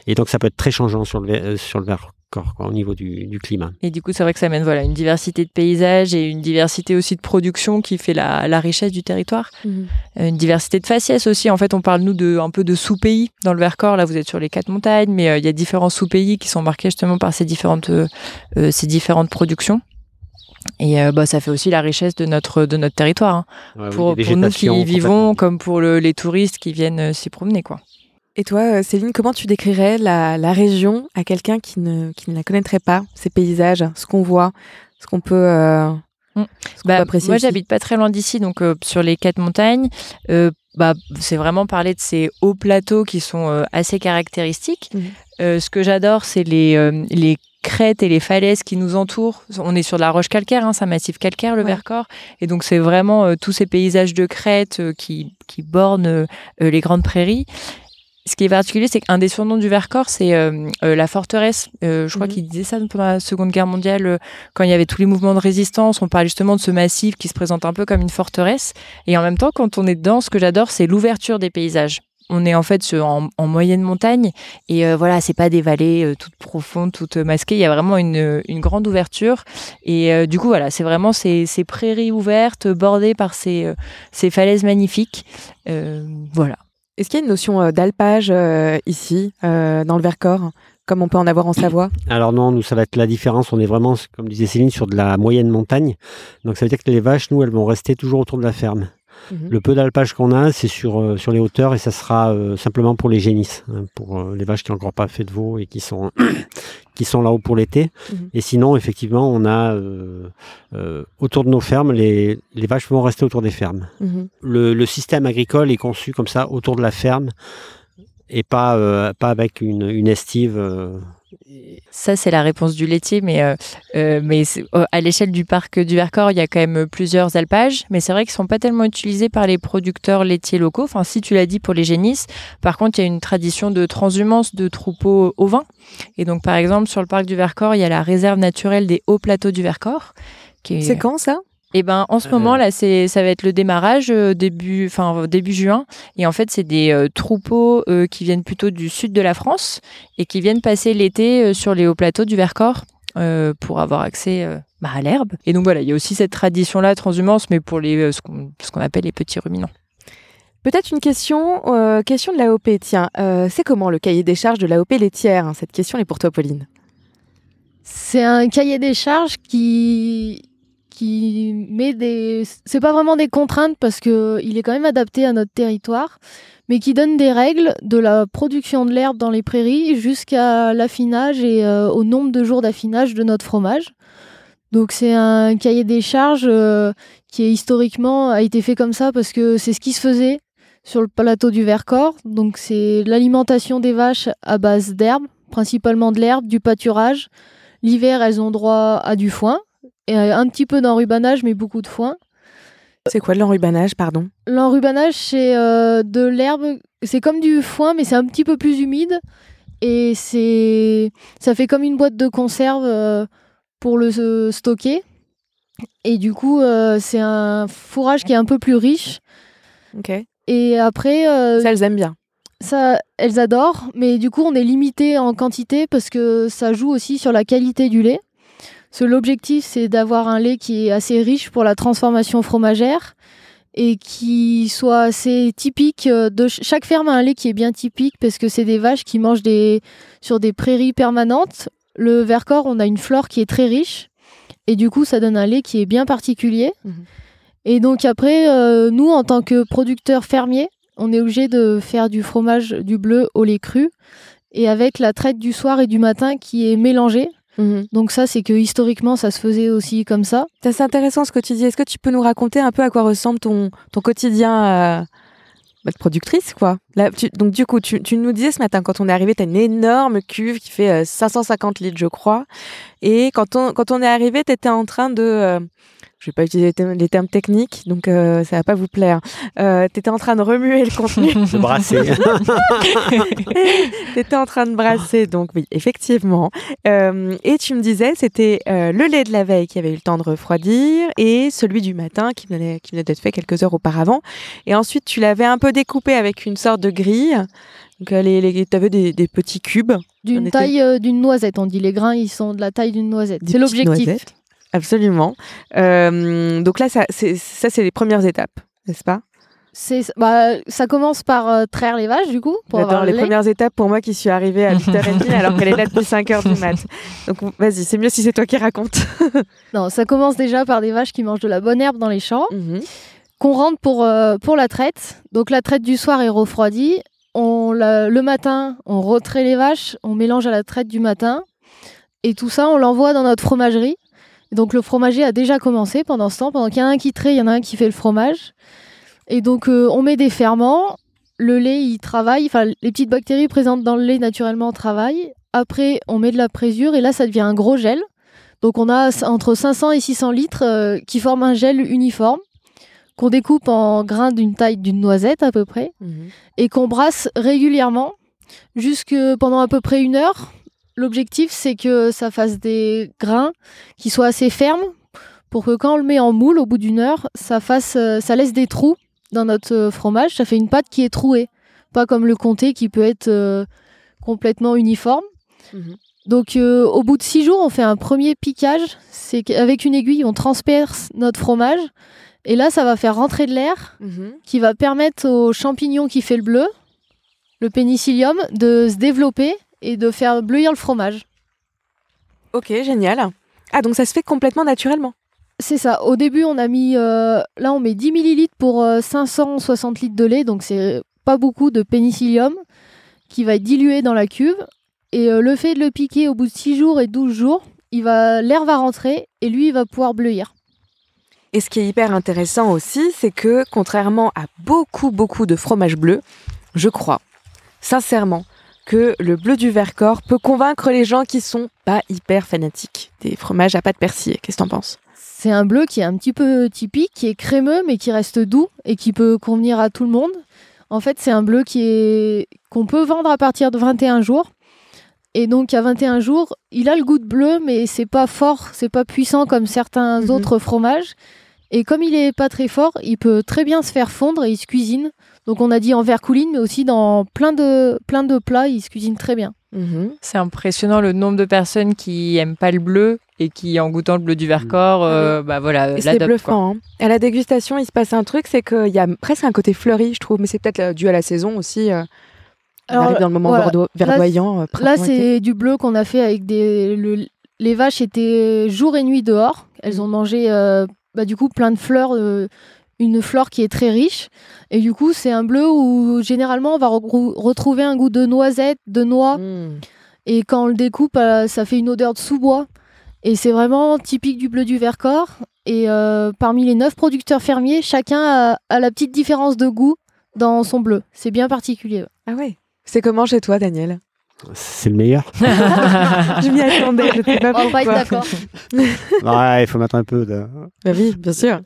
et donc ça peut être très changeant sur le sur le verre au niveau du, climat. Et du coup, c'est vrai que ça amène voilà, une diversité de paysages et une diversité aussi de production qui fait la, richesse du territoire. Mhm. Euh, une diversité de faciès aussi. En fait, on parle, nous, de, un peu de sous-pays dans le Vercors. Là, vous êtes sur les quatre montagnes, mais euh, il y a différents sous-pays qui sont marqués justement par ces différentes, euh, ces différentes productions. Et bah, ça fait aussi la richesse de notre, de notre territoire. Hein. pour, pour, nous qui y vivons, comme pour les touristes qui viennent s'y promener. quoi. Et toi, euh, Céline, comment tu décrirais la, région à quelqu'un qui ne, qui ne la connaîtrait pas, ces paysages, ce qu'on voit, ce qu'on peut, euh, mm. bah, apprécier Moi, j'habite pas très loin d'ici, donc euh, sur les quatre montagnes. bah, c'est vraiment parler de ces hauts plateaux qui sont assez caractéristiques. Mhm. ce que j'adore, c'est les, les crêtes et les falaises qui nous entourent. On est sur de la roche calcaire, hein, c'est un massif calcaire, le Vercors. Et donc, c'est vraiment tous ces paysages de crêtes qui, qui bornent les grandes prairies. Ce qui est particulier, c'est qu'un des surnoms du Vercors, c'est euh, euh, la forteresse. Euh, je crois mhm. qu'il disait ça pendant la Seconde Guerre mondiale, quand il y avait tous les mouvements de résistance. On parle justement de ce massif qui se présente un peu comme une forteresse. Et en même temps, quand on est dedans, ce que j'adore, c'est l'ouverture des paysages. On est en fait en, moyenne montagne et voilà, c'est pas des vallées toutes profondes, toutes masquées. Il y a vraiment une, grande ouverture et du coup voilà, c'est vraiment ces, prairies ouvertes bordées par ces, ces falaises magnifiques. voilà. Est-ce qu'il y a une notion euh, d'alpage euh, ici, euh, dans le Vercors, comme on peut en avoir en Savoie Alors non, nous, ça va être la différence. On est vraiment, comme disait Céline, sur de la moyenne montagne. Donc ça veut dire que les vaches, nous, elles vont rester toujours autour de la ferme. Mhm. Le peu d'alpage qu'on a, c'est sur, euh, sur les hauteurs et ça sera euh, simplement pour les génisses, hein, pour euh, les vaches qui n'ont encore pas fait de veau et qui sont, qui sont là-haut pour l'été. Mhm. Et sinon, effectivement, on a autour de nos fermes, les, les, vaches vont rester autour des fermes. Mhm. Le, le, système agricole est conçu comme ça, autour de la ferme et pas, pas avec une, une estive Ça, c'est la réponse du laitier, mais, euh, euh, mais à l'échelle du parc du Vercors, il y a quand même plusieurs alpages, mais c'est vrai qu'ils ne sont pas tellement utilisés par les producteurs laitiers locaux. Enfin, si tu l'as dit pour les génisses, par contre, il y a une tradition de transhumance de troupeaux au vin. Et donc, par exemple, sur le parc du Vercors, il y a la réserve naturelle des hauts plateaux du Vercors. C'est quand ça? Eh ben, en ce moment là, c'est ça va être le démarrage euh, début, enfin début juin. Et en fait, c'est des euh, troupeaux euh, qui viennent plutôt du sud de la France et qui viennent passer l'été sur les hauts plateaux du Vercors pour avoir accès bah, à l'herbe. Et donc voilà, il y a aussi cette tradition-là, transhumance, mais pour les ce qu'on appelle les petits ruminants. Peut-être une question, question de l'AOP. Tiens, c'est comment le cahier des charges de l'AOP laitière hein Cette question est pour toi, Pauline. C'est un cahier des charges qui met. C'est pas vraiment des contraintes parce que il est quand même adapté à notre territoire, mais qui donne des règles de la production de l'herbe dans les prairies jusqu'à l'affinage et euh, au nombre de jours d'affinage de notre fromage. Donc c'est un cahier des charges euh, qui historiquement a été fait comme ça parce que c'est ce qui se faisait sur le plateau du Vercors. Donc c'est l'alimentation des vaches à base d'herbe, principalement de l'herbe, du pâturage. L'hiver, elles ont droit à du foin, et euh, un petit peu d'enrubanage, mais beaucoup de foin. C'est quoi l'enrubanage, pardon? L'enrubanage, c'est euh, de l'herbe. C'est comme du foin, mais c'est un petit peu plus humide. Et c'est, ça fait comme une boîte de conserve euh, pour le stocker. Et du coup, c'est un fourrage qui est un peu plus riche. Ok. Et après. ça, elles aiment bien. Ça, elles adorent, mais du coup, on est limité en quantité parce que ça joue aussi sur la qualité du lait. L'objectif, c'est d'avoir un lait qui est assez riche pour la transformation fromagère et qui soit assez typique. Euh, de chaque ferme a un lait qui est bien typique parce que c'est des vaches qui mangent des, sur des prairies permanentes. Le Vercors, on a une flore qui est très riche et du coup, ça donne un lait qui est bien particulier. Mhm. Et donc après, euh, nous, en tant que producteurs fermiers, on est obligé de faire du fromage du bleu au lait cru et avec la traite du soir et du matin qui est mélangée. Mhm. Donc ça, c'est que historiquement, ça se faisait aussi comme ça. C'est intéressant ce que tu dis. Est-ce que tu peux nous raconter un peu à quoi ressemble ton, ton quotidien euh, bah, de productrice, quoi? Là, Donc du coup, tu, tu, nous disais ce matin, quand on est arrivé, tu as une énorme cuve qui fait 550 euh, litres, je crois. Et quand on, quand on est arrivé, tu étais en train de... Euh, je vais pas utiliser les termes, techniques, donc euh, ça va pas vous plaire. Euh, tu étais en train de remuer le contenu. de brasser. tu étais en train de brasser, donc oui, effectivement. Euh, et tu me disais, c'était euh, le lait de la veille qui avait eu le temps de refroidir et celui du matin qui venait, qui venait d'être fait quelques heures auparavant. Et ensuite, tu l'avais un peu découpé avec une sorte de grille. Donc, les, tu avais des, des, petits cubes. D'une taille d'une noisette, on dit. Les grains, ils sont de la taille d'une noisette. C'est l'objectif. Absolument. Euh, donc là, ça, c'est, les premières étapes, n'est-ce pas? C'est, bah, ça commence par euh, traire les vaches, du coup. Pour avoir les premières étapes pour moi qui suis arrivée à 8h30 alors qu'elle est là depuis 5h du mat. Donc vas-y, c'est mieux si c'est toi qui racontes. non, ça commence déjà par des vaches qui mangent de la bonne herbe dans les champs, mhm. qu'on rentre pour, euh, pour la traite. Donc la traite du soir est refroidie. On, le matin, on retrait les vaches, on mélange à la traite du matin. Et tout ça, on l'envoie dans notre fromagerie donc le fromager a déjà commencé pendant ce temps. Pendant qu'il y en a un qui traite, il y en a un qui fait le fromage. Et donc euh, on met des ferments. Le lait, il travaille. Enfin, les petites bactéries présentes dans le lait naturellement travaillent. Après, on met de la présure et là, ça devient un gros gel. Donc on a entre 500 et 600 litres euh, qui forment un gel uniforme qu'on découpe en grains d'une taille d'une noisette à peu près mhm. et qu'on brasse régulièrement jusque pendant à peu près une heure L'objectif, c'est que ça fasse des grains qui soient assez fermes pour que quand on le met en moule, au bout d'une heure, ça, fasse, euh, ça laisse des trous dans notre euh, fromage. Ça fait une pâte qui est trouée. Pas comme le comté qui peut être euh, complètement uniforme. Mhm. Donc au bout de six jours, on fait un premier piquage. C'est qu'avec une aiguille, on transperce notre fromage. Et là, ça va faire rentrer de l'air mhm. qui va permettre aux champignons qui fait le bleu, le pénicillium, de se développer et de faire bleuir le fromage. Ok, génial. Ah, donc ça se fait complètement naturellement C'est ça. Au début, on a mis. Euh, là, on met 10 millilitres pour 560 euh, litres de lait, donc c'est pas beaucoup de pénicillium qui va être dilué dans la cuve. Et euh, le fait de le piquer au bout de 6 jours et 12 jours, il va, l'air va rentrer et lui, il va pouvoir bleuir. Et ce qui est hyper intéressant aussi, c'est que contrairement à beaucoup, beaucoup de fromages bleus, je crois, sincèrement, que le bleu du Vercors peut convaincre les gens qui sont pas hyper fanatiques des fromages à pâte persillée Qu'est-ce que t'en penses? C'est un bleu qui est un petit peu typique, qui est crémeux mais qui reste doux et qui peut convenir à tout le monde. En fait, c'est un bleu qui est qu'on peut vendre à partir de 21 jours. Et donc à 21 jours, il a le goût de bleu, mais c'est pas fort, c'est pas puissant comme certains Mhm. autres fromages. Et comme il est pas très fort, il peut très bien se faire fondre et il se cuisine. Donc on a dit en vercouline, mais aussi dans plein de, plein de plats, il se cuisine très bien. Mhm. C'est impressionnant le nombre de personnes qui aiment pas le bleu et qui, en goûtant le bleu du Vercors, euh, bah voilà, Et c'est bluffant. hein. À la dégustation, il se passe un truc, c'est qu'il y a presque un côté fleuri, je trouve, mais c'est peut-être euh, dû à la saison aussi. euh, on Alors, arrive dans le moment voilà. verdo- verdoyant. euh, Là, c'est du bleu qu'on a fait avec des. le- les vaches étaient jour et nuit dehors. Elles ont mangé, euh, bah, du coup, plein de fleurs, euh, une flore qui est très riche. Et du coup, c'est un bleu où généralement on va retrouver un goût de noisette, de noix. Mm. Et quand on le découpe, euh, ça fait une odeur de sous-bois. Et c'est vraiment typique du bleu du Vercors. Et euh, parmi les neuf producteurs fermiers, chacun a, a la petite différence de goût dans son bleu. C'est bien particulier. Ah ouais. C'est comment chez toi, Daniel? C'est le meilleur. Je m'y attendais, je sais pas On va pas être pourquoi. d'accord. ouais, il faut mettre un peu de. Bah oui, bien sûr.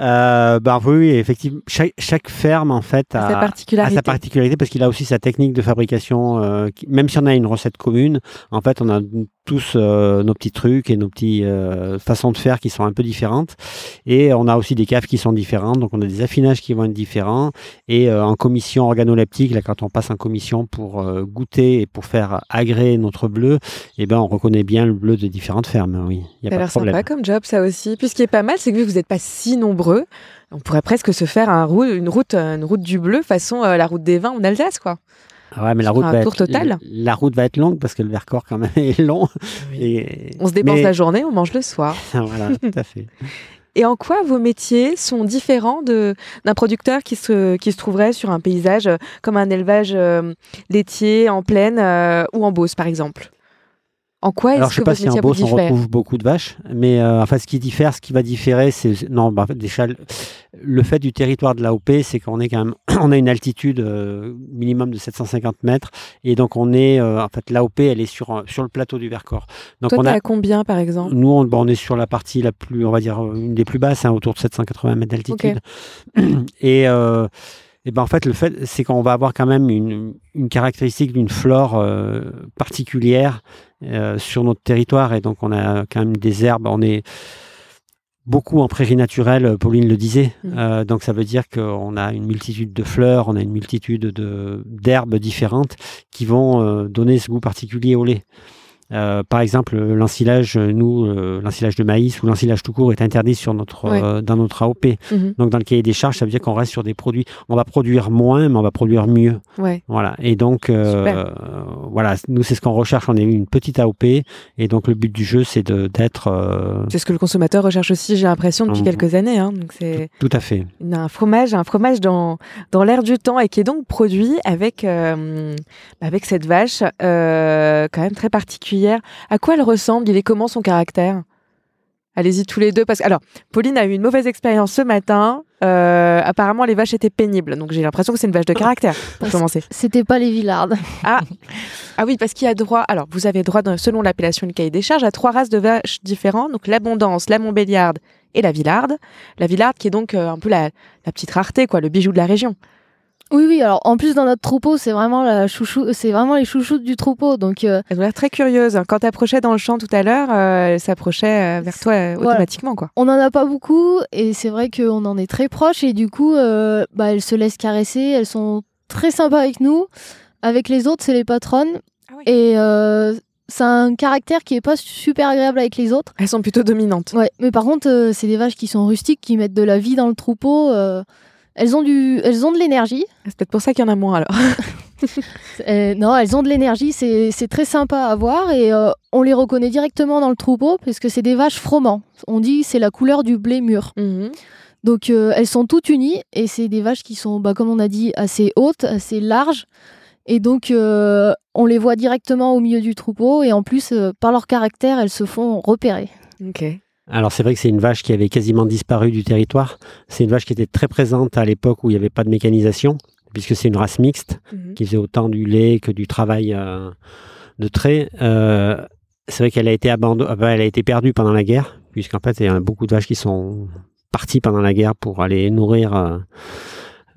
Euh, bah oui, oui, effectivement. Chaque, chaque ferme, en fait, Sa a, particularité. sa particularité parce qu'il a aussi sa technique de fabrication. euh, qui- même si on a une recette commune, en fait, on a tous euh, nos petits trucs et nos petites façons de faire qui sont un peu différentes. Et on a aussi des caves qui sont différentes. Donc, on a des affinages qui vont être différents. Et euh, en commission organoleptique, là, quand on passe en commission pour euh, goûter et pour faire agréer notre bleu, eh ben, on reconnaît bien le bleu de différentes fermes. Oui, y a Ça a l'air sympa comme job, ça aussi. Puis ce qui est pas mal, c'est que vu que vous n'êtes pas si nombreux, on pourrait presque se faire un rou- une, route, une route du bleu façon euh, la route des vins en Alsace, quoi. Ah Ouais, mais la route, va être, total la route va être longue parce que le Vercors quand même est long. Et, On se dépense mais- la journée, on mange le soir. voilà, tout à fait. Et en quoi vos métiers sont différents d'un producteur qui se, qui se trouverait sur un paysage euh, comme un élevage euh, laitier en plaine euh, ou en Beauce, par exemple? En quoi Alors, est-ce je sais que pas si vous Beauce on retrouve beaucoup de vaches, mais euh, enfin, ce qui diffère, ce qui va différer, c'est non, bah, déjà le- fait du territoire de l'AOP, c'est qu'on est quand même, on a une altitude euh, minimum de 750 mètres, et donc on est, euh, en fait, l'AOP, elle est sur un- sur le plateau du Vercors. Donc Toi, on a, à combien, par exemple? Nous, on, bon, on est sur la partie la plus, on va dire, euh, une des plus basses, hein, autour de 780 mètres d'altitude. Et, euh, ben en fait, le fait, c'est qu'on va avoir quand même une, une caractéristique d'une flore euh, particulière euh, sur notre territoire. Et donc, on a quand même des herbes. On est beaucoup en prairie naturelle, Pauline le disait. Mhm. Euh, donc, ça veut dire qu'on a une multitude de fleurs, on a une multitude de- d'herbes différentes qui vont euh, donner ce goût particulier au lait. Euh, par exemple, l'ensilage, nous, euh, l'ensilage de maïs ou l'ensilage tout court est interdit sur notre, Ouais. euh, dans notre AOP. Donc, dans le cahier des charges, ça veut dire qu'on reste sur des produits. On va produire moins, mais on va produire mieux. Ouais. Voilà. Et donc, euh, euh, voilà, nous, c'est ce qu'on recherche. On est une petite AOP. Et donc, le but du jeu, c'est de- d'être. euh, C'est ce que le consommateur recherche aussi, j'ai l'impression, depuis Mhm. quelques années. hein. Donc c'est tout à fait. un fromage, un fromage dans, dans l'air du temps et qui est donc produit avec, euh, avec cette vache euh, quand même très particulière. À quoi elle ressemble? Il est comment son caractère? Allez-y tous les deux parce que alors Pauline a eu une mauvaise expérience ce matin. Euh, apparemment les vaches étaient pénibles, donc j'ai l'impression que c'est une vache de caractère pour commencer. C'était pas les Villardes. Ah oui, parce qu'il y a droit. Alors, vous avez droit, selon l'appellation du cahier des charges, à trois races de vaches différentes. Donc, l'abondance, la Montbéliarde et la Villarde. La Villarde qui est donc euh, un peu la, la petite rareté, quoi, le bijou de la région. Oui, oui. Alors, en plus, dans notre troupeau, c'est vraiment la chouchou, c'est vraiment les chouchoutes du troupeau. Donc, euh, Elle doit l'air très curieuse. Quand tu approchais dans le champ tout à l'heure, euh, elle s'approchait euh, vers toi euh, Voilà. automatiquement, quoi. on n'en a pas beaucoup et c'est vrai qu'on en est très proche et du coup, bah, elles se laissent caresser. Elles sont très sympas avec nous. Avec les autres, c'est les patronnes. Ah oui. Et c'est un caractère qui est pas super agréable avec les autres. Elles sont plutôt dominantes. Ouais, mais par contre, euh, c'est des vaches qui sont rustiques, qui mettent de la vie dans le troupeau. euh, elles ont du, elles ont de l'énergie. C'est peut-être pour ça qu'il y en a moins, alors. Euh, non, elles ont de l'énergie. C'est c'est très sympa à voir et euh, on les reconnaît directement dans le troupeau parce que c'est des vaches froment. On dit c'est la couleur du blé mûr. Mhm. Donc euh, elles sont toutes unies et c'est des vaches qui sont, bah, comme on a dit, assez hautes, assez larges. Et donc on les voit directement au milieu du troupeau et en plus, par leur caractère, elles se font repérer. Ok. Alors, c'est vrai que c'est une vache qui avait quasiment disparu du territoire. C'est une vache qui était très présente à l'époque où il n'y avait pas de mécanisation. puisque c'est une race mixte Mhm. qui faisait autant du lait que du travail euh, de trait. Euh, c'est vrai qu'elle a été abandonnée, elle a été perdue pendant la guerre, puisqu'en fait, il y a beaucoup de vaches qui sont parties pendant la guerre pour aller nourrir euh,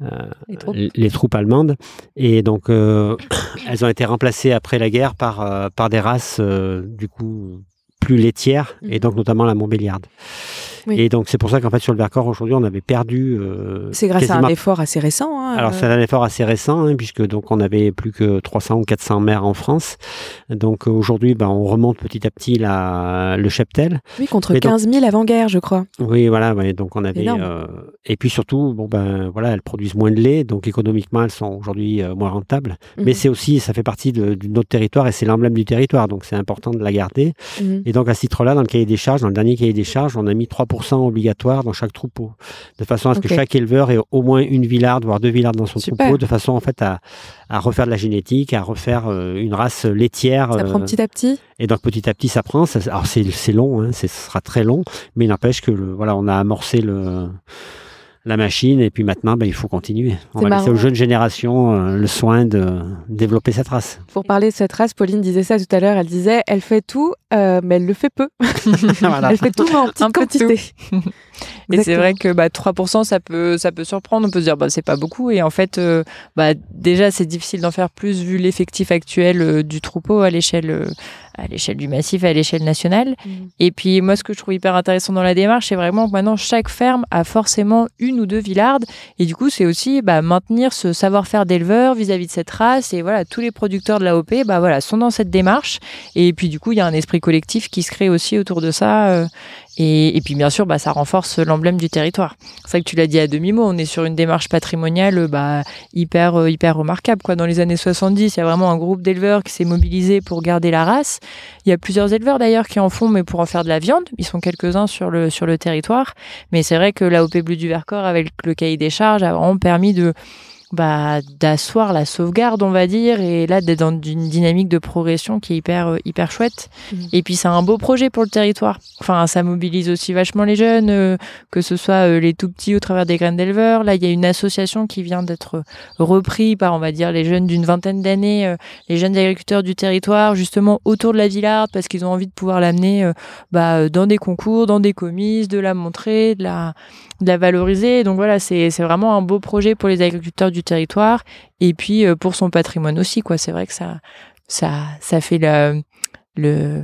euh, Les troupes. l- les troupes allemandes. Et donc, euh, elles ont été remplacées après la guerre par, euh, par des races, euh, du coup, plus laitières, et Mhm. donc notamment la Montbéliarde. Oui. Et donc, c'est pour ça qu'en fait, sur le Vercors, aujourd'hui, on avait perdu. euh, C'est grâce à un effort assez récent. hein, alors euh, c'est un effort assez récent hein, puisque donc on avait plus que 300 ou 400 maires en France. Donc euh, aujourd'hui ben, on remonte petit à petit la, le cheptel. oui, contre mais donc- 15 000 avant-guerre, je crois. Oui voilà ouais, donc on avait euh, et puis surtout bon ben voilà elles produisent moins de lait donc économiquement elles sont aujourd'hui euh, moins rentables. Mais Mhm. c'est aussi ça fait partie de, de notre territoire et c'est l'emblème du territoire donc c'est important de la garder. Mhm. Et donc à ce titre-là dans le cahier des charges dans le dernier cahier des charges on a mis 3% obligatoire dans chaque troupeau de façon à ce que chaque éleveur ait au moins une villarde voire deux villardes dans son Super. troupeau de façon en fait à, à refaire de la génétique, à refaire euh, une race laitière. Ça prend euh, petit à petit. et donc petit à petit ça prend. Ça- alors c'est long, hein, ce sera très long, mais il n'empêche que le, voilà on a amorcé le la machine et puis maintenant ben, il faut continuer. On va laisser aux jeunes générations euh, le soin de développer cette race. Pour parler de cette race, Pauline disait ça tout à l'heure. Elle disait, elle fait tout, euh, mais elle le fait peu. Voilà. Elle fait tout mais en petite quantité. Et c'est vrai que bah, 3%, ça peut, ça peut surprendre. On peut se dire, bah, c'est pas beaucoup. Et en fait, euh, bah, déjà, c'est difficile d'en faire plus vu l'effectif actuel euh, du troupeau à l'échelle, euh, à l'échelle du massif, à l'échelle nationale. Mhm. Et puis, moi, ce que je trouve hyper intéressant dans la démarche, c'est vraiment que maintenant, chaque ferme a forcément une ou deux villardes. Et du coup, c'est aussi bah, maintenir ce savoir-faire d'éleveur vis-à-vis de cette race. Et voilà, tous les producteurs de l'AOP bah, voilà, sont dans cette démarche. Et puis, du coup, il y a un esprit collectif qui se crée aussi autour de ça. euh, et, et puis bien sûr, bah, ça renforce l'emblème du territoire. C'est vrai que tu l'as dit à demi-mot, on est sur une démarche patrimoniale euh, bah, hyper, euh, hyper remarquable. Quoi. Dans les années 70, il y a vraiment un groupe d'éleveurs qui s'est mobilisé pour garder la race. Il y a plusieurs éleveurs d'ailleurs qui en font, mais pour en faire de la viande. Ils sont quelques-uns sur le, sur le territoire. Mais c'est vrai que l'AOP Bleu du Vercors, avec le cahier des charges, a vraiment permis de bah, d'asseoir la sauvegarde, on va dire, et là d'être dans une dynamique de progression qui est hyper, euh, hyper chouette. Mhm. Et puis c'est un beau projet pour le territoire. Enfin, ça mobilise aussi vachement les jeunes, euh, que ce soit euh, les tout petits au travers des graines d'éleveurs. Là, il y a une association qui vient d'être reprise par, on va dire, les jeunes d'une vingtaine d'années, euh, les jeunes agriculteurs du territoire, justement autour de la Villarde, parce qu'ils ont envie de pouvoir l'amener bah, dans des concours, dans des commises, de la montrer, de la, de la valoriser. Donc voilà, c'est c'est vraiment un beau projet pour les agriculteurs du territoire et puis euh, pour son patrimoine aussi. quoi. C'est vrai que ça, ça, ça fait le, le,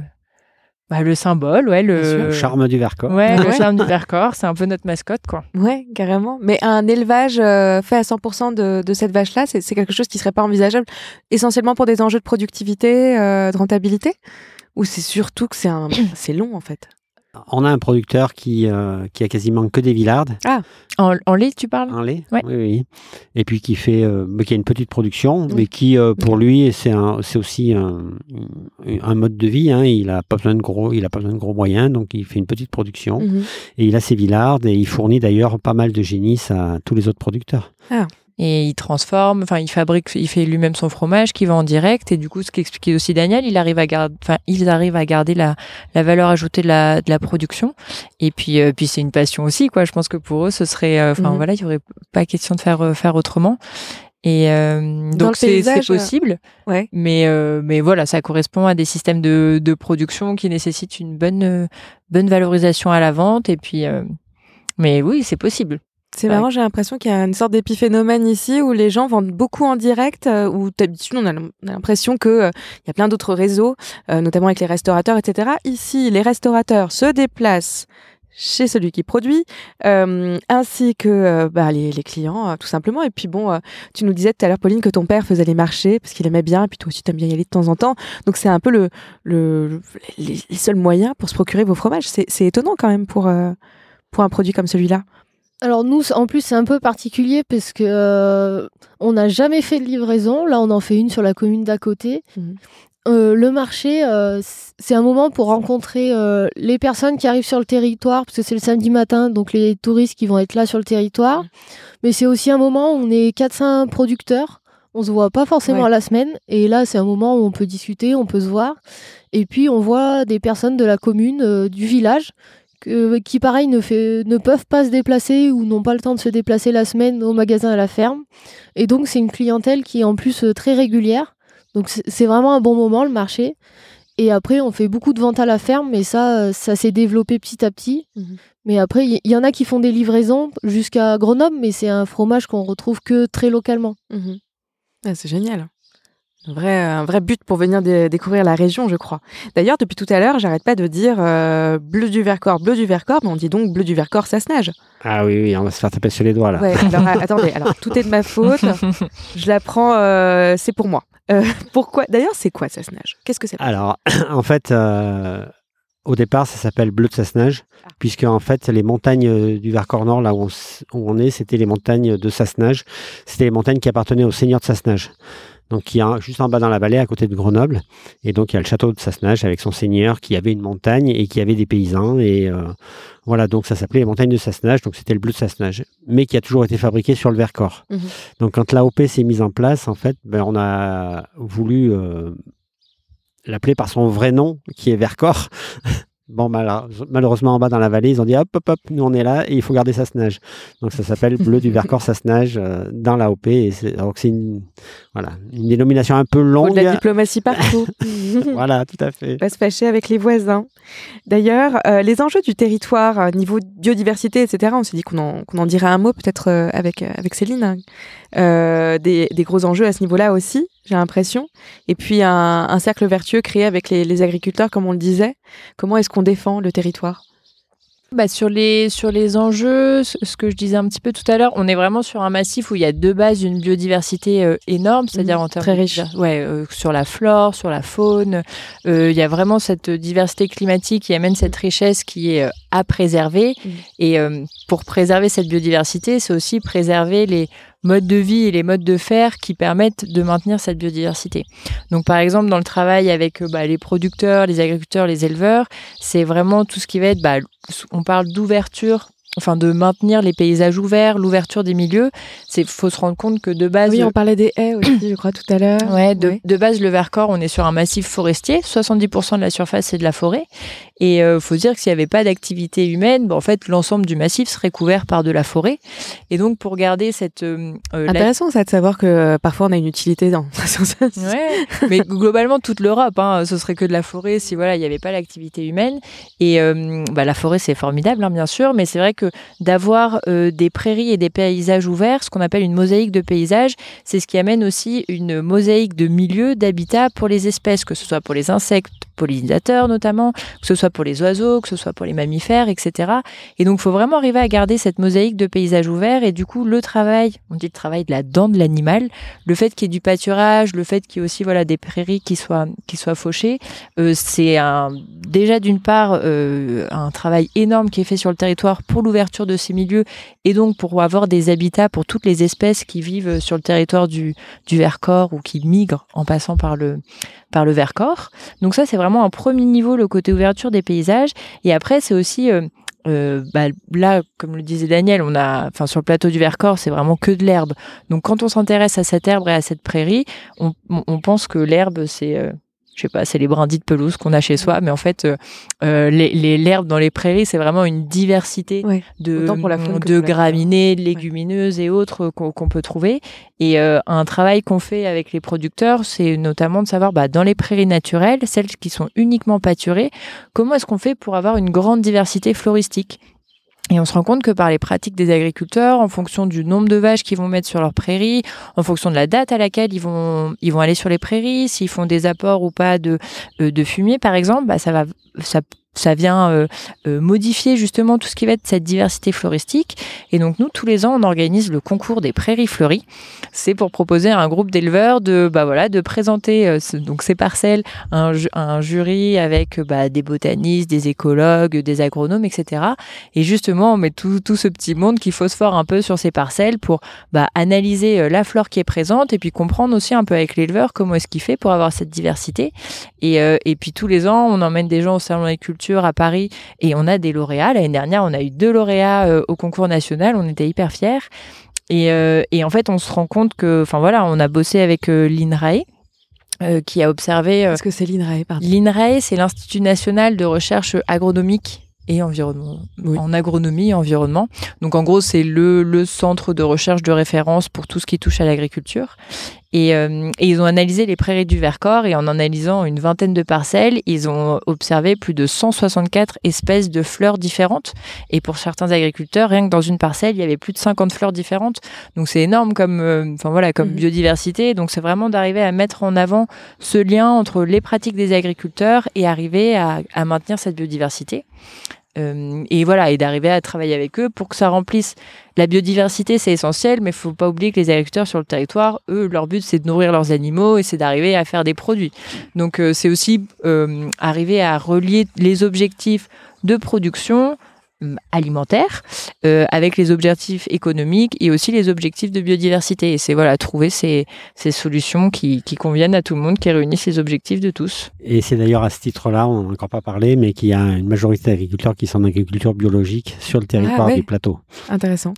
bah, le symbole, ouais, le Le charme du Vercors. Ouais, le charme du Vercors, c'est un peu notre mascotte, quoi. Ouais, carrément. Mais un élevage euh, fait à 100% de, de cette vache-là, c'est c'est quelque chose qui serait pas envisageable, essentiellement pour des enjeux de productivité, euh, de rentabilité? Ou c'est surtout que c'est un, c'est long en fait? On a un producteur qui, euh, qui a quasiment que des villardes En, en lait, tu parles? En lait. Ouais. Oui, oui. Et puis qui fait, euh, mais qui a une petite production, Oui. mais qui, euh, pour lui, c'est un, c'est aussi un, un mode de vie. Hein. Il a pas besoin de gros, il a pas besoin de gros moyens, donc il fait une petite production. Mhm. Et il a ses villardes et il fournit d'ailleurs pas mal de génisses à tous les autres producteurs. Et il transforme, enfin, il fabrique, il fait lui-même son fromage qui va en direct. Et du coup, ce qu'expliquait aussi Daniel, il arrive à garder, enfin, ils arrivent à garder la, la valeur ajoutée de la, de la production. Et puis, euh, puis c'est une passion aussi, quoi. Je pense que pour eux, ce serait, euh, enfin, Mhm. voilà, il y aurait pas question de faire, euh, faire autrement. Et donc c'est possible, Ouais. mais mais voilà, ça correspond à des systèmes de, de production qui nécessitent une bonne bonne valorisation à la vente et puis mais oui, c'est possible. C'est marrant, j'ai l'impression qu'il y a une sorte d'épiphénomène ici où les gens vendent beaucoup en direct, euh, où d'habitude on a l'im- on a l'impression que euh, y a plein d'autres réseaux, euh, notamment avec les restaurateurs, etc. Ici, les restaurateurs se déplacent chez celui qui produit, euh, ainsi que euh, bah, les, les clients, euh, tout simplement. Et puis bon, tu nous disais tout à l'heure, Pauline, que ton père faisait les marchés parce qu'il aimait bien, et puis toi aussi, t'aimes bien y aller de temps en temps. Donc c'est un peu le, le, le- les, les seuls moyens pour se procurer vos fromages. C'est c'est étonnant quand même pour, pour un produit comme celui-là. Alors nous, en plus, c'est un peu particulier parce que euh, on n'a jamais fait de livraison. Là, on en fait une sur la commune d'à côté. Mhm. Euh, le marché, euh, c'est un moment pour rencontrer les personnes qui arrivent sur le territoire, parce que c'est le samedi matin, donc les touristes qui vont être là sur le territoire. Mhm. Mais c'est aussi un moment où on est 400 producteurs. On se voit pas forcément Ouais. à la semaine. Et là, c'est un moment où on peut discuter, on peut se voir. Et puis, on voit des personnes de la commune, euh, du village, qui pareil ne, fait, ne peuvent pas se déplacer ou n'ont pas le temps de se déplacer la semaine au magasin à la ferme. Et donc c'est une clientèle qui est en plus très régulière. Donc c'est vraiment un bon moment le marché. Et après, on fait beaucoup de ventes à la ferme, mais ça, ça s'est développé petit à petit. Mhm. Mais après, il y, en a qui font des livraisons jusqu'à Grenoble, mais c'est un fromage qu'on retrouve que très localement. Mhm. Ah, c'est génial. Un vrai, un vrai but pour venir découvrir la région, je crois. D'ailleurs, depuis tout à l'heure, j'arrête pas de dire euh, bleu du Vercors, bleu du Vercors, mais on dit donc bleu du Vercors, ça se nage. Ah oui, oui, on va se faire taper sur les doigts là. Ouais, alors attendez, alors tout est de ma faute. Je la prends, euh, c'est pour moi. Euh, pourquoi D'ailleurs, c'est quoi ça se nage? Qu'est-ce que c'est? Alors, en fait, au départ, ça s'appelle bleu de Sassenage, ah. puisque en fait, les montagnes du Vercors Nord, là où on, est, c'était les montagnes de Sassenage. C'était les montagnes qui appartenaient au seigneur de Sassenage donc qui est juste en bas dans la vallée, à côté de Grenoble. Et donc il y a le château de Sassenage avec son seigneur qui avait une montagne et qui avait des paysans. Et euh, voilà, donc ça s'appelait les montagnes de Sassenage, donc c'était le bleu de Sassenage, mais qui a toujours été fabriqué sur le Vercors. Mhm. Donc quand l'AOP s'est mise en place, en fait, ben, on a voulu euh, l'appeler par son vrai nom, qui est Vercors. Bon, malheureusement, en bas dans la vallée, ils ont dit hop, hop, hop, nous on est là et il faut garder Sassenage. Donc ça s'appelle Bleu du Vercors Sassenage euh, dans l'AOP. Donc c'est une, voilà, une dénomination un peu longue. de la diplomatie partout. voilà, tout à fait. Pas se fâcher avec les voisins. D'ailleurs, euh, les enjeux du territoire, euh, niveau biodiversité, etc., on s'est dit qu'on en, en, dirait un mot peut-être avec, avec Céline. Hein. Des, des, gros enjeux à ce niveau-là aussi j'ai l'impression. Et puis un, cercle vertueux créé avec les, agriculteurs, comme on le disait. Comment est-ce qu'on défend le territoire? Bah sur, les, sur les enjeux, ce que je disais un petit peu tout à l'heure, on est vraiment sur un massif où il y a de base une biodiversité euh, énorme, c'est-à-dire en termes très riche. ouais, euh, sur la flore, sur la faune. Euh, il y a vraiment cette diversité climatique qui amène cette richesse qui est à préserver. Mm. Et pour préserver cette biodiversité, c'est aussi préserver les modes de vie et les modes de faire qui permettent de maintenir cette biodiversité. Donc par exemple dans le travail avec euh, bah, les producteurs, les agriculteurs, les éleveurs, c'est vraiment tout ce qui va être, bah, on parle d'ouverture enfin de maintenir les paysages ouverts, l'ouverture des milieux. C'est faut se rendre compte que de base. Oui, on parlait des haies aussi, je crois tout à l'heure. Ouais, de, de, base le Vercors, on est sur un massif forestier, 70% de la surface c'est de la forêt, et euh, faut dire que s'il n'y avait pas d'activité humaine, en fait, l'ensemble du massif serait couvert par de la forêt. Et donc, pour garder cette... Euh, euh Intéressant, ça, de savoir que euh, parfois on a une utilité dans... ouais, mais globalement, toute l'Europe, hein, ce serait que de la forêt si voilà, il n'y avait pas l'activité humaine. Et bah, la forêt, c'est formidable, hein, bien sûr, mais c'est vrai que d'avoir des prairies et des paysages ouverts, ce qu'on appelle une mosaïque de paysages, c'est ce qui amène aussi une mosaïque de milieux, d'habitats pour les espèces, que ce soit pour les insectes, pollinisateurs notamment, que ce soit pour les oiseaux, que ce soit pour les mammifères, etc. Et donc, il faut vraiment arriver à garder cette mosaïque de paysages ouverts. Et du coup, le travail, on dit le travail de la dent de l'animal, le fait qu'il y ait du pâturage, le fait qu'il y ait aussi voilà des prairies qui soient qui soient fauchées, euh, c'est déjà d'une part euh, un travail énorme qui est fait sur le territoire pour l'ouverture de ces milieux et donc pour avoir des habitats pour toutes les espèces qui vivent sur le territoire du du Vercors ou qui migrent en passant par le par le Vercors. Donc ça, c'est vraiment un premier niveau, le côté ouverture des paysages. Et après, c'est aussi... Euh, euh, bah, là, comme le disait Daniel, on a, enfin sur le plateau du Vercors, c'est vraiment que de l'herbe. Donc quand on s'intéresse à cette herbe et à cette prairie, on, on pense que l'herbe c'est euh, je sais pas, c'est les brindilles de pelouse qu'on a chez soi, mais en fait, euh, euh les l'herbe dans les prairies, c'est vraiment une diversité de, de graminées, de légumineuses et autres qu'on peut trouver. Et euh, un travail qu'on fait avec les producteurs, c'est notamment de savoir, bah, dans les prairies naturelles, celles qui sont uniquement pâturées, comment est-ce qu'on fait pour avoir une grande diversité floristique? Et on se rend compte que par les pratiques des agriculteurs, en fonction du nombre de vaches qu'ils vont mettre sur leurs prairies, en fonction de la date à laquelle ils vont, ils vont aller sur les prairies, s'ils font des apports ou pas de, euh, de fumier, par exemple, bah, ça va, ça ça vient euh, euh, modifier justement tout ce qui va être cette diversité floristique. Et donc nous, tous les ans, on organise le concours des prairies fleuries. C'est pour proposer à un groupe d'éleveurs de, bah voilà, de présenter euh, donc ces parcelles à un, jury avec bah, des botanistes, des écologues, des agronomes, etc. Et justement, on met tout, tout ce petit monde qui phosphore un peu sur ces parcelles pour bah, analyser la flore qui est présente et puis comprendre aussi un peu avec l'éleveur comment est-ce qu'il fait pour avoir cette diversité. Et, et puis tous les ans, on emmène des gens au salon culture à Paris et on a des lauréats. L'année dernière, on a eu deux lauréats euh, au concours national. On était hyper fiers. Et, euh, et, en fait, on se rend compte que, enfin voilà, on a bossé avec euh, l'INRAE. qui a observé. Qu'est-ce que c'est l'INRAE L'INRAE, c'est l'Institut national de recherche agronomique et environnement, en agronomie et environnement. Donc en gros, c'est le, le centre de recherche de référence pour tout ce qui touche à l'agriculture. Et, euh, et, ils ont analysé les prairies du Vercors et en analysant une vingtaine de parcelles, ils ont observé plus de 164 espèces de fleurs différentes. Et pour certains agriculteurs, rien que dans une parcelle, il y avait plus de 50 fleurs différentes. Donc c'est énorme comme, euh, enfin voilà, comme mhm. biodiversité. Donc c'est vraiment d'arriver à mettre en avant ce lien entre les pratiques des agriculteurs et arriver à, à maintenir cette biodiversité. Euh, et voilà, et d'arriver à travailler avec eux pour que ça remplisse. La biodiversité, c'est essentiel, mais il faut pas oublier que les agriculteurs sur le territoire, eux, leur but, c'est de nourrir leurs animaux et c'est d'arriver à faire des produits. Donc, euh, c'est aussi euh, arriver à relier les objectifs de production alimentaire euh, avec les objectifs économiques et aussi les objectifs de biodiversité. Et c'est voilà trouver ces, ces solutions qui, qui, conviennent à tout le monde, qui réunissent les objectifs de tous. Et c'est d'ailleurs à ce titre-là, on n'en a encore pas parlé, mais qu'il y a une majorité d'agriculteurs qui sont en agriculture biologique sur le territoire ah, du plateau. Intéressant.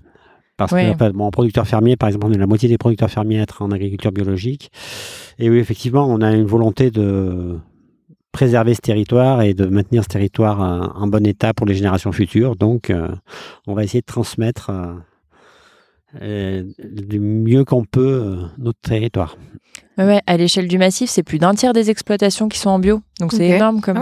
Parce que, bon, producteur fermier, par exemple, on est la moitié des producteurs fermiers à être en agriculture biologique. Et oui, effectivement, on a une volonté de préserver ce territoire et de maintenir ce territoire euh, en bon état pour les générations futures. Donc, euh, on va essayer de transmettre euh, du mieux qu'on peut notre territoire. Ouais, à l'échelle du massif, c'est plus d'un tiers des exploitations qui sont en bio. Donc c'est énorme comme,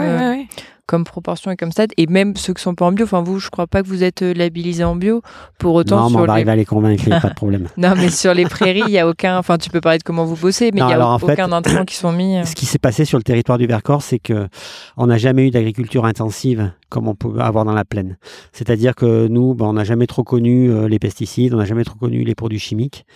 comme proportion et comme stade. Et même ceux qui sont pas en bio, enfin vous, je crois pas que vous êtes euh, labellisé en bio. Pour autant, non, mais on va arriver à les convaincre, il n'y a pas de problème. non, mais sur les prairies, il y a aucun. Enfin, tu peux parler de comment vous bossez, mais il n'y a aucun intrant qui sont mis. Euh. Ce qui s'est passé sur le territoire du Vercors, c'est que on n'a jamais eu d'agriculture intensive comme on peut avoir dans la plaine. C'est-à-dire que nous, ben, on n'a jamais trop connu euh, les pesticides, on n'a jamais trop connu les produits chimiques,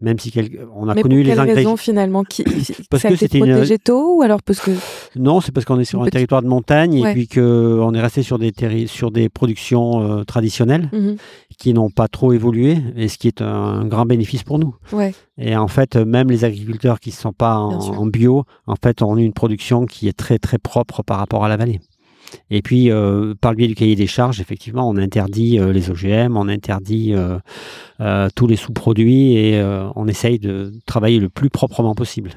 même si on a connu les ingrédients. finalement qui parce que c'était protégé tôt ou alors parce que non, c'est parce qu'on est sur un territoire de montagne et puis que on est resté sur des sur des productions euh, traditionnelles mhm. qui n'ont pas trop évolué et ce qui est un grand bénéfice pour nous. Ouais. Et en fait, même les agriculteurs qui ne sont pas en, en bio, en fait, ont une production qui est très très propre par rapport à la vallée. Et puis, euh, par le biais du cahier des charges, effectivement, on interdit euh, les OGM, on interdit euh, tous les sous-produits et on essaye de travailler le plus proprement possible.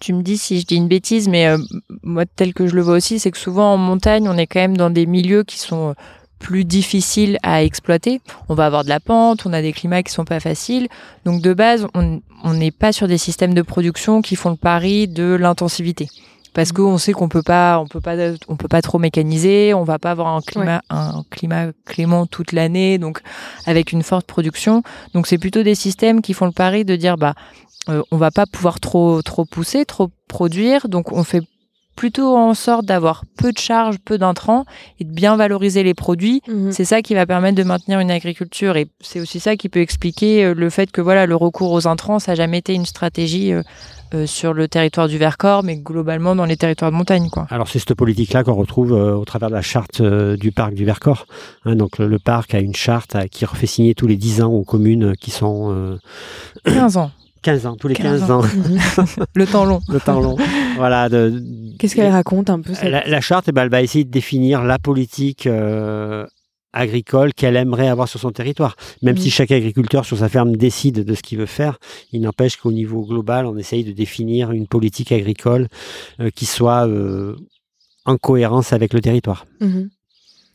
Tu, me dis si je dis une bêtise, mais moi, tel que je le vois aussi, c'est que souvent en montagne, on est quand même dans des milieux qui sont plus difficiles à exploiter. On va avoir de la pente, on a des climats qui sont pas faciles. Donc de base, on n'est pas sur des systèmes de production qui font le pari de l'intensivité parce mm. qu'on sait qu'on peut pas, on peut pas, on peut pas trop mécaniser, on va pas avoir un climat, un climat clément toute l'année, donc avec une forte production. Donc c'est plutôt des systèmes qui font le pari de dire bah euh, on va pas pouvoir trop trop pousser, trop produire, donc on fait plutôt en sorte d'avoir peu de charges, peu d'intrants et de bien valoriser les produits. Mhm. C'est ça qui va permettre de maintenir une agriculture et c'est aussi ça qui peut expliquer euh, le fait que voilà le recours aux intrants ça n'a jamais été une stratégie euh, euh, sur le territoire du Vercors, mais globalement dans les territoires de montagne. Quoi. Alors c'est cette politique-là qu'on retrouve au travers de la charte du parc du Vercors. Hein. donc le, parc a une charte qui refait signer tous les 10 ans aux communes qui sont... 15 ans. 15 ans, tous les 15, ans. le temps long. Le temps long. Voilà. Qu'est-ce qu'elle raconte un peu la, charte, eh ben, elle va essayer de définir la politique euh, agricole qu'elle aimerait avoir sur son territoire. Même si chaque agriculteur sur sa ferme décide de ce qu'il veut faire, il n'empêche qu'au niveau global, on essaye de définir une politique agricole euh, qui soit euh, en cohérence avec le territoire. Mhm.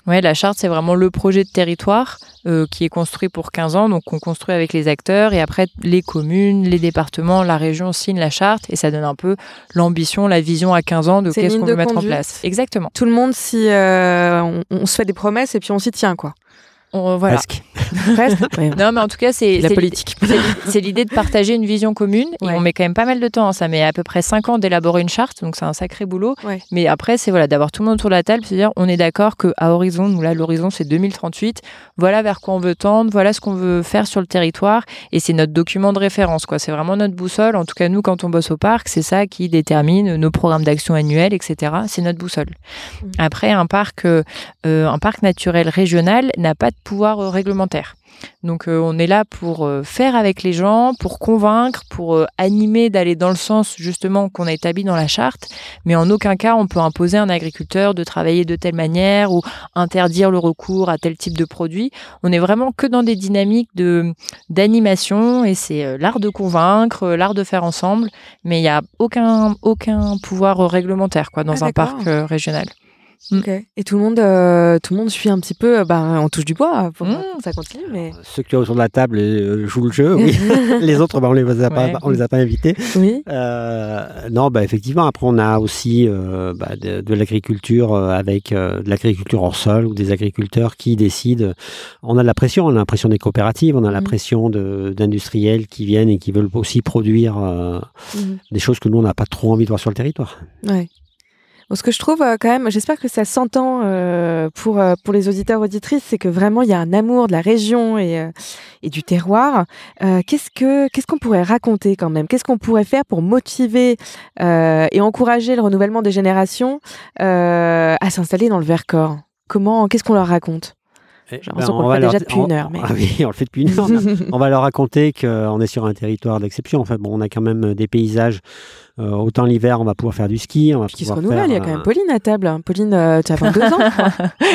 Ouais, la charte, c'est vraiment le projet de territoire euh, qui est construit pour 15 ans. Donc, on construit avec les acteurs et après, les communes, les départements, la région signent la charte et ça donne un peu l'ambition, la vision à 15 ans de qu'est-ce qu'on veut mettre en place. Exactement. Tout le monde, si euh, on, on, se fait des promesses et puis on s'y tient, quoi. Voilà. Presque. Non, mais en tout cas, c'est la politique. C'est l'idée de partager une vision commune. Et on met quand même pas mal de temps. Hein. Ça met à peu près 5 ans d'élaborer une charte, donc c'est un sacré boulot. Mais après, c'est voilà d'avoir tout le monde autour de la table, c'est-à-dire on est d'accord que à horizon, nous là, l'horizon c'est 2038. Voilà vers quoi on veut tendre. Voilà ce qu'on veut faire sur le territoire. Et c'est notre document de référence, quoi. C'est vraiment notre boussole. En tout cas, nous, quand on bosse au parc, c'est ça qui détermine nos programmes d'action annuels, etc. C'est notre boussole. Mmh. Après, un parc, euh, un parc naturel régional n'a pas de pouvoir euh, réglementaire. Donc euh, on est là pour euh, faire avec les gens, pour convaincre, pour euh, animer d'aller dans le sens justement qu'on a établi dans la charte, mais en aucun cas on peut imposer à un agriculteur de travailler de telle manière ou interdire le recours à tel type de produit. On est vraiment que dans des dynamiques de d'animation et c'est l'art de convaincre, l'art de faire ensemble, mais il n'y a aucun aucun pouvoir réglementaire quoi dans ah, un parc régional. Et tout le monde, euh, tout le monde suit un petit peu. Ben, on touche du bois pour mm. ça continue. Mais ceux qui sont autour de la table jouent le jeu. Oui. les autres, ben, on les a pas, on les a pas invités. Oui. non, bah, effectivement. Après, on a aussi bah, de, de l'agriculture avec de l'agriculture hors sol ou des agriculteurs qui décident. On a de la pression. On a la pression des coopératives. On a la pression d'industriels qui viennent et qui veulent aussi produire des choses que nous on n'a pas trop envie de voir sur le territoire. Ouais ce que je trouve euh, quand même, j'espère que ça s'entend euh, pour, euh, pour les auditeurs auditrices, c'est que vraiment il y a un amour de la région et, et du terroir. qu'est-ce que qu'est-ce qu'on pourrait raconter quand même? Qu'est-ce qu'on pourrait faire pour motiver et encourager le renouvellement des générations à s'installer dans le Vercors? Comment Qu'est-ce qu'on leur raconte? Eh ben, on, le déjà depuis une heure. Mais... Ah oui, on le fait depuis une heure. on va leur raconter qu'on est sur un territoire d'exception. En fait, bon, on a quand même des paysages euh, autant l'hiver, on va pouvoir faire du ski. On va qui se renouvelle, il y a quand même Pauline à table. Pauline, euh, tu as 22 ans,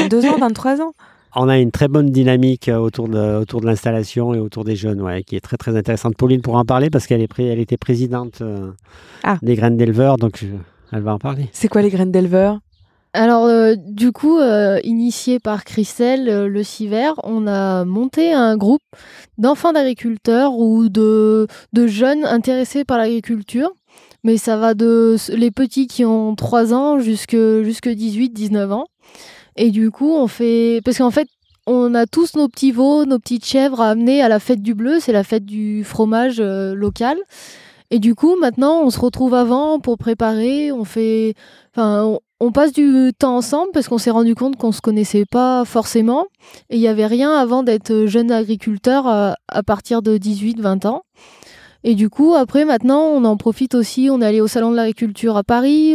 22 ans, 23 ans. On a une très bonne dynamique euh, autour de, autour de l'installation et autour des jeunes, ouais, qui est très très intéressante. Pauline pourra en parler parce qu'elle est elle était présidente ah. des graines d'éleveurs, donc elle va en parler. C'est quoi les graines d'éleveurs alors, du coup, initié par Christelle le Civer, on a monté un groupe d'enfants d'agriculteurs ou de, de jeunes intéressés par l'agriculture mais ça va de les petits qui ont 3 ans jusque, jusque 18, 19 ans. Et du coup, on fait. Parce qu'en fait, on a tous nos petits veaux, nos petites chèvres à amener à la fête du bleu, c'est la fête du fromage euh, local. Et du coup, maintenant, on se retrouve avant pour préparer, on fait. Enfin, on, passe du temps ensemble parce qu'on s'est rendu compte qu'on se connaissait pas forcément. Et il n'y avait rien avant d'être jeune agriculteur à, euh, à partir de 18-20 ans. Et du coup, après, maintenant, on en profite aussi. On est allé au Salon de l'agriculture à Paris.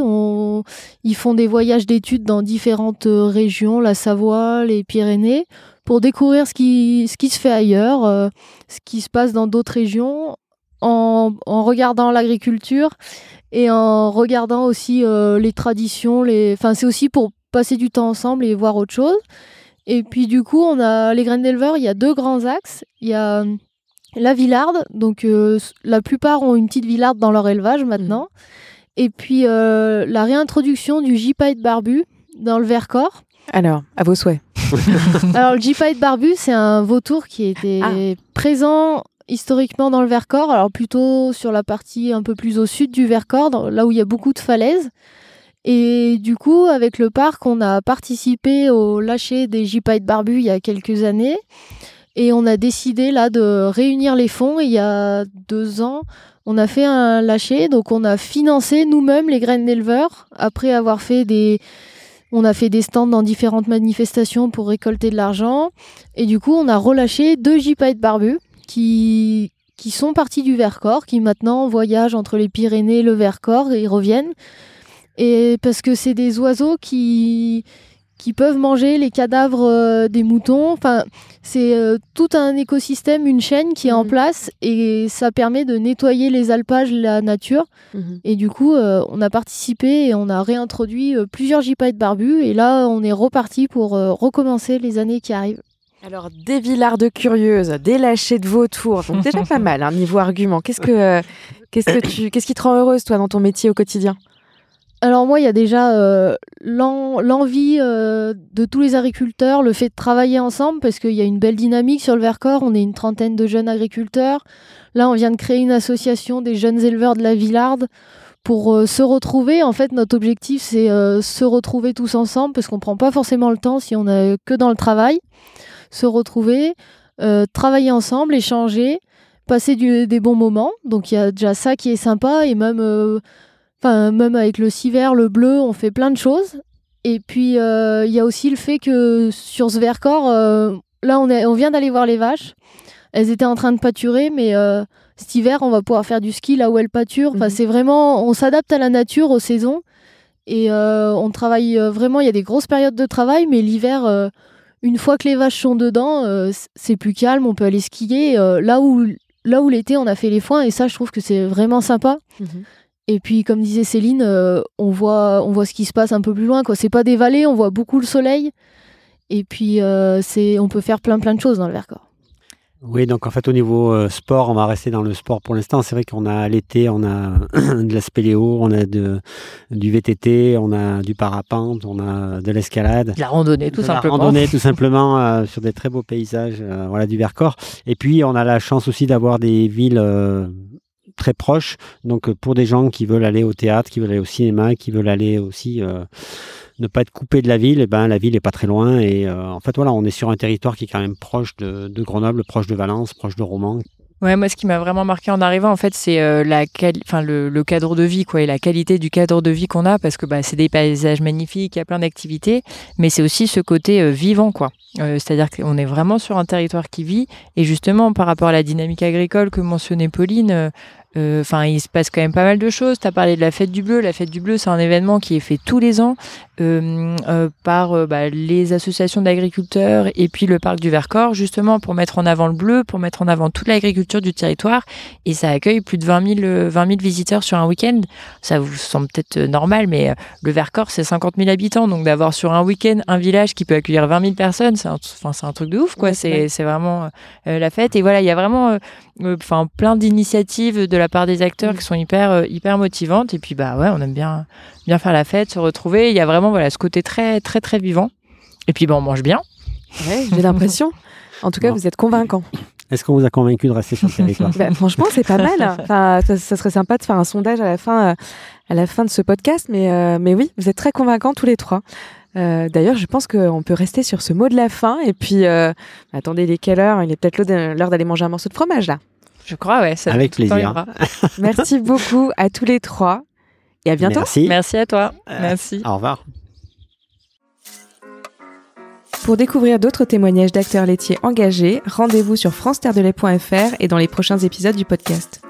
Ils font des voyages d'études dans différentes euh, régions, la Savoie, les Pyrénées, pour découvrir ce qui, se fait ailleurs, euh, ce qui se passe dans d'autres régions, en, regardant l'agriculture et en regardant aussi euh, les traditions. Enfin, c'est aussi pour passer du temps ensemble et voir autre chose. Et puis, du coup, on a les graines d'éleveurs. Il y a deux grands axes. Il y a la villarde, donc euh, la plupart ont une petite villarde dans leur élevage maintenant. Mm. Et puis euh, la réintroduction du gypaète barbu dans le Vercors. Alors, à vos souhaits. Alors, le gypaète barbu, c'est un vautour qui était ah. présent historiquement dans le Vercors, alors plutôt sur la partie un peu plus au sud du Vercors, là où il y a beaucoup de falaises. Et du coup, avec le parc, on a participé au lâcher des gypaètes barbus il y a quelques années. Et on a décidé là de réunir les fonds. Il y a deux ans, on a fait un lâcher. Donc on a financé nous-mêmes les graines d'éleveurs après avoir fait des... On a fait des stands dans différentes manifestations pour récolter de l'argent. Et du coup, on a relâché deux gypaètes barbus qui, qui sont partis du Vercors, qui maintenant voyagent entre les Pyrénées le Vercors et ils reviennent. Et parce que c'est des oiseaux qui, qui peuvent manger les cadavres euh, des moutons. Enfin, c'est euh, tout un écosystème, une chaîne qui est en mhm. place et ça permet de nettoyer les alpages, la nature. Mhm. Et du coup, euh, on a participé et on a réintroduit plusieurs gypaètes barbus et là, on est reparti pour recommencer les années qui arrivent. Alors, des de curieuses, des lâchers de vautours, donc déjà pas mal, hein, niveau argument. Qu'est-ce que, qu'est-ce que tu, qu'est-ce qui te rend heureuse, toi, dans ton métier au quotidien? Alors moi, il y a déjà euh, l'envie euh, de tous les agriculteurs, le fait de travailler ensemble, parce qu'il y a une belle dynamique sur le Vercors. On est une trentaine de jeunes agriculteurs. Là, on vient de créer une association des jeunes éleveurs de la Villarde pour euh, se retrouver. En fait, notre objectif, c'est se retrouver tous ensemble, parce qu'on prend pas forcément le temps si on est que dans le travail. Se retrouver, travailler ensemble, échanger, passer des bons moments. Donc il y a déjà ça qui est sympa, et même Enfin, même avec le civer, le bleu, on fait plein de choses. Et puis, euh, il y a aussi le fait que sur ce Vercors, euh, là, on, est, on vient d'aller voir les vaches. Elles étaient en train de pâturer, mais euh, cet hiver, on va pouvoir faire du ski là où elles pâturent. Enfin, mhm. c'est vraiment, on s'adapte à la nature, aux saisons. Et on travaille vraiment, il y a des grosses périodes de travail, mais l'hiver, une fois que les vaches sont dedans, c'est plus calme, on peut aller skier. là où, là où l'été, on a fait les foins, et ça, je trouve que c'est vraiment sympa. Mhm. Et puis, comme disait Céline, euh, on, voit, on voit ce qui se passe un peu plus loin. Ce C'est pas des vallées, on voit beaucoup le soleil. Et puis, euh, c'est, on peut faire plein plein de choses dans le Vercors. Oui, donc en fait au niveau euh, sport, on va rester dans le sport pour l'instant. C'est vrai qu'on a l'été, on a de la spéléo, on a de, du VTT, on a du parapente, on a de l'escalade. La randonnée tout simplement. La randonnée tout simplement euh, sur des très beaux paysages euh, voilà, du Vercors. Et puis on a la chance aussi d'avoir des villes très proches. Donc pour des gens qui veulent aller au théâtre, qui veulent aller au cinéma, qui veulent aller aussi ne pas être coupé de la ville, et eh ben la ville est pas très loin. Et euh, en fait, voilà, on est sur un territoire qui est quand même proche de, Grenoble, proche de Valence, proche de Romans. Ouais, moi, ce qui m'a vraiment marqué en arrivant, en fait, c'est euh, la enfin, le, cadre de vie, quoi, et la qualité du cadre de vie qu'on a, parce que bah, c'est des paysages magnifiques, il y a plein d'activités, mais c'est aussi ce côté euh, vivant, quoi. C'est-à-dire qu'on est vraiment sur un territoire qui vit, et justement, par rapport à la dynamique agricole que mentionnait Pauline, euh, enfin, il se passe quand même pas mal de choses. Tu as parlé de la fête du bleu. La fête du bleu, c'est un événement qui est fait tous les ans euh, euh, par bah, les associations d'agriculteurs et puis le parc du Vercors, justement pour mettre en avant le bleu, pour mettre en avant toute l'agriculture du territoire. Et ça accueille plus de 20 000, 20 000 visiteurs sur un week-end. Ça vous semble peut-être normal, mais le Vercors, c'est 50 000 habitants. Donc d'avoir sur un week-end un village qui peut accueillir 20 000 personnes, c'est un, un, truc de ouf, quoi. c'est vraiment la fête. Et voilà, il y a vraiment enfin plein d'initiatives de la part des acteurs qui sont hyper euh, hyper motivantes. Et puis bah ouais on aime bien bien faire la fête se retrouver. Il y a vraiment voilà ce côté très très très vivant. Et puis bon on mange bien. Ouais, j'ai l'impression. En tout cas vous êtes convaincant. Est-ce qu'on vous a convaincu de rester sur le territoire bah, Franchement, c'est pas mal. Enfin, ça, serait sympa de faire un sondage à la fin, euh, à la fin de ce podcast, mais, euh, mais oui, vous êtes très convaincants tous les trois. D'ailleurs, je pense qu'on peut rester sur ce mot de la fin. Et puis, attendez, il est quelle heure? Il est peut-être l'heure d'aller manger un morceau de fromage là. Je crois, ouais. Avec plaisir. Merci beaucoup à tous les trois et à bientôt. Merci. Merci à toi. Euh, Merci. Au revoir. Pour découvrir d'autres témoignages d'acteurs laitiers engagés, rendez-vous sur france et dans les prochains épisodes du podcast.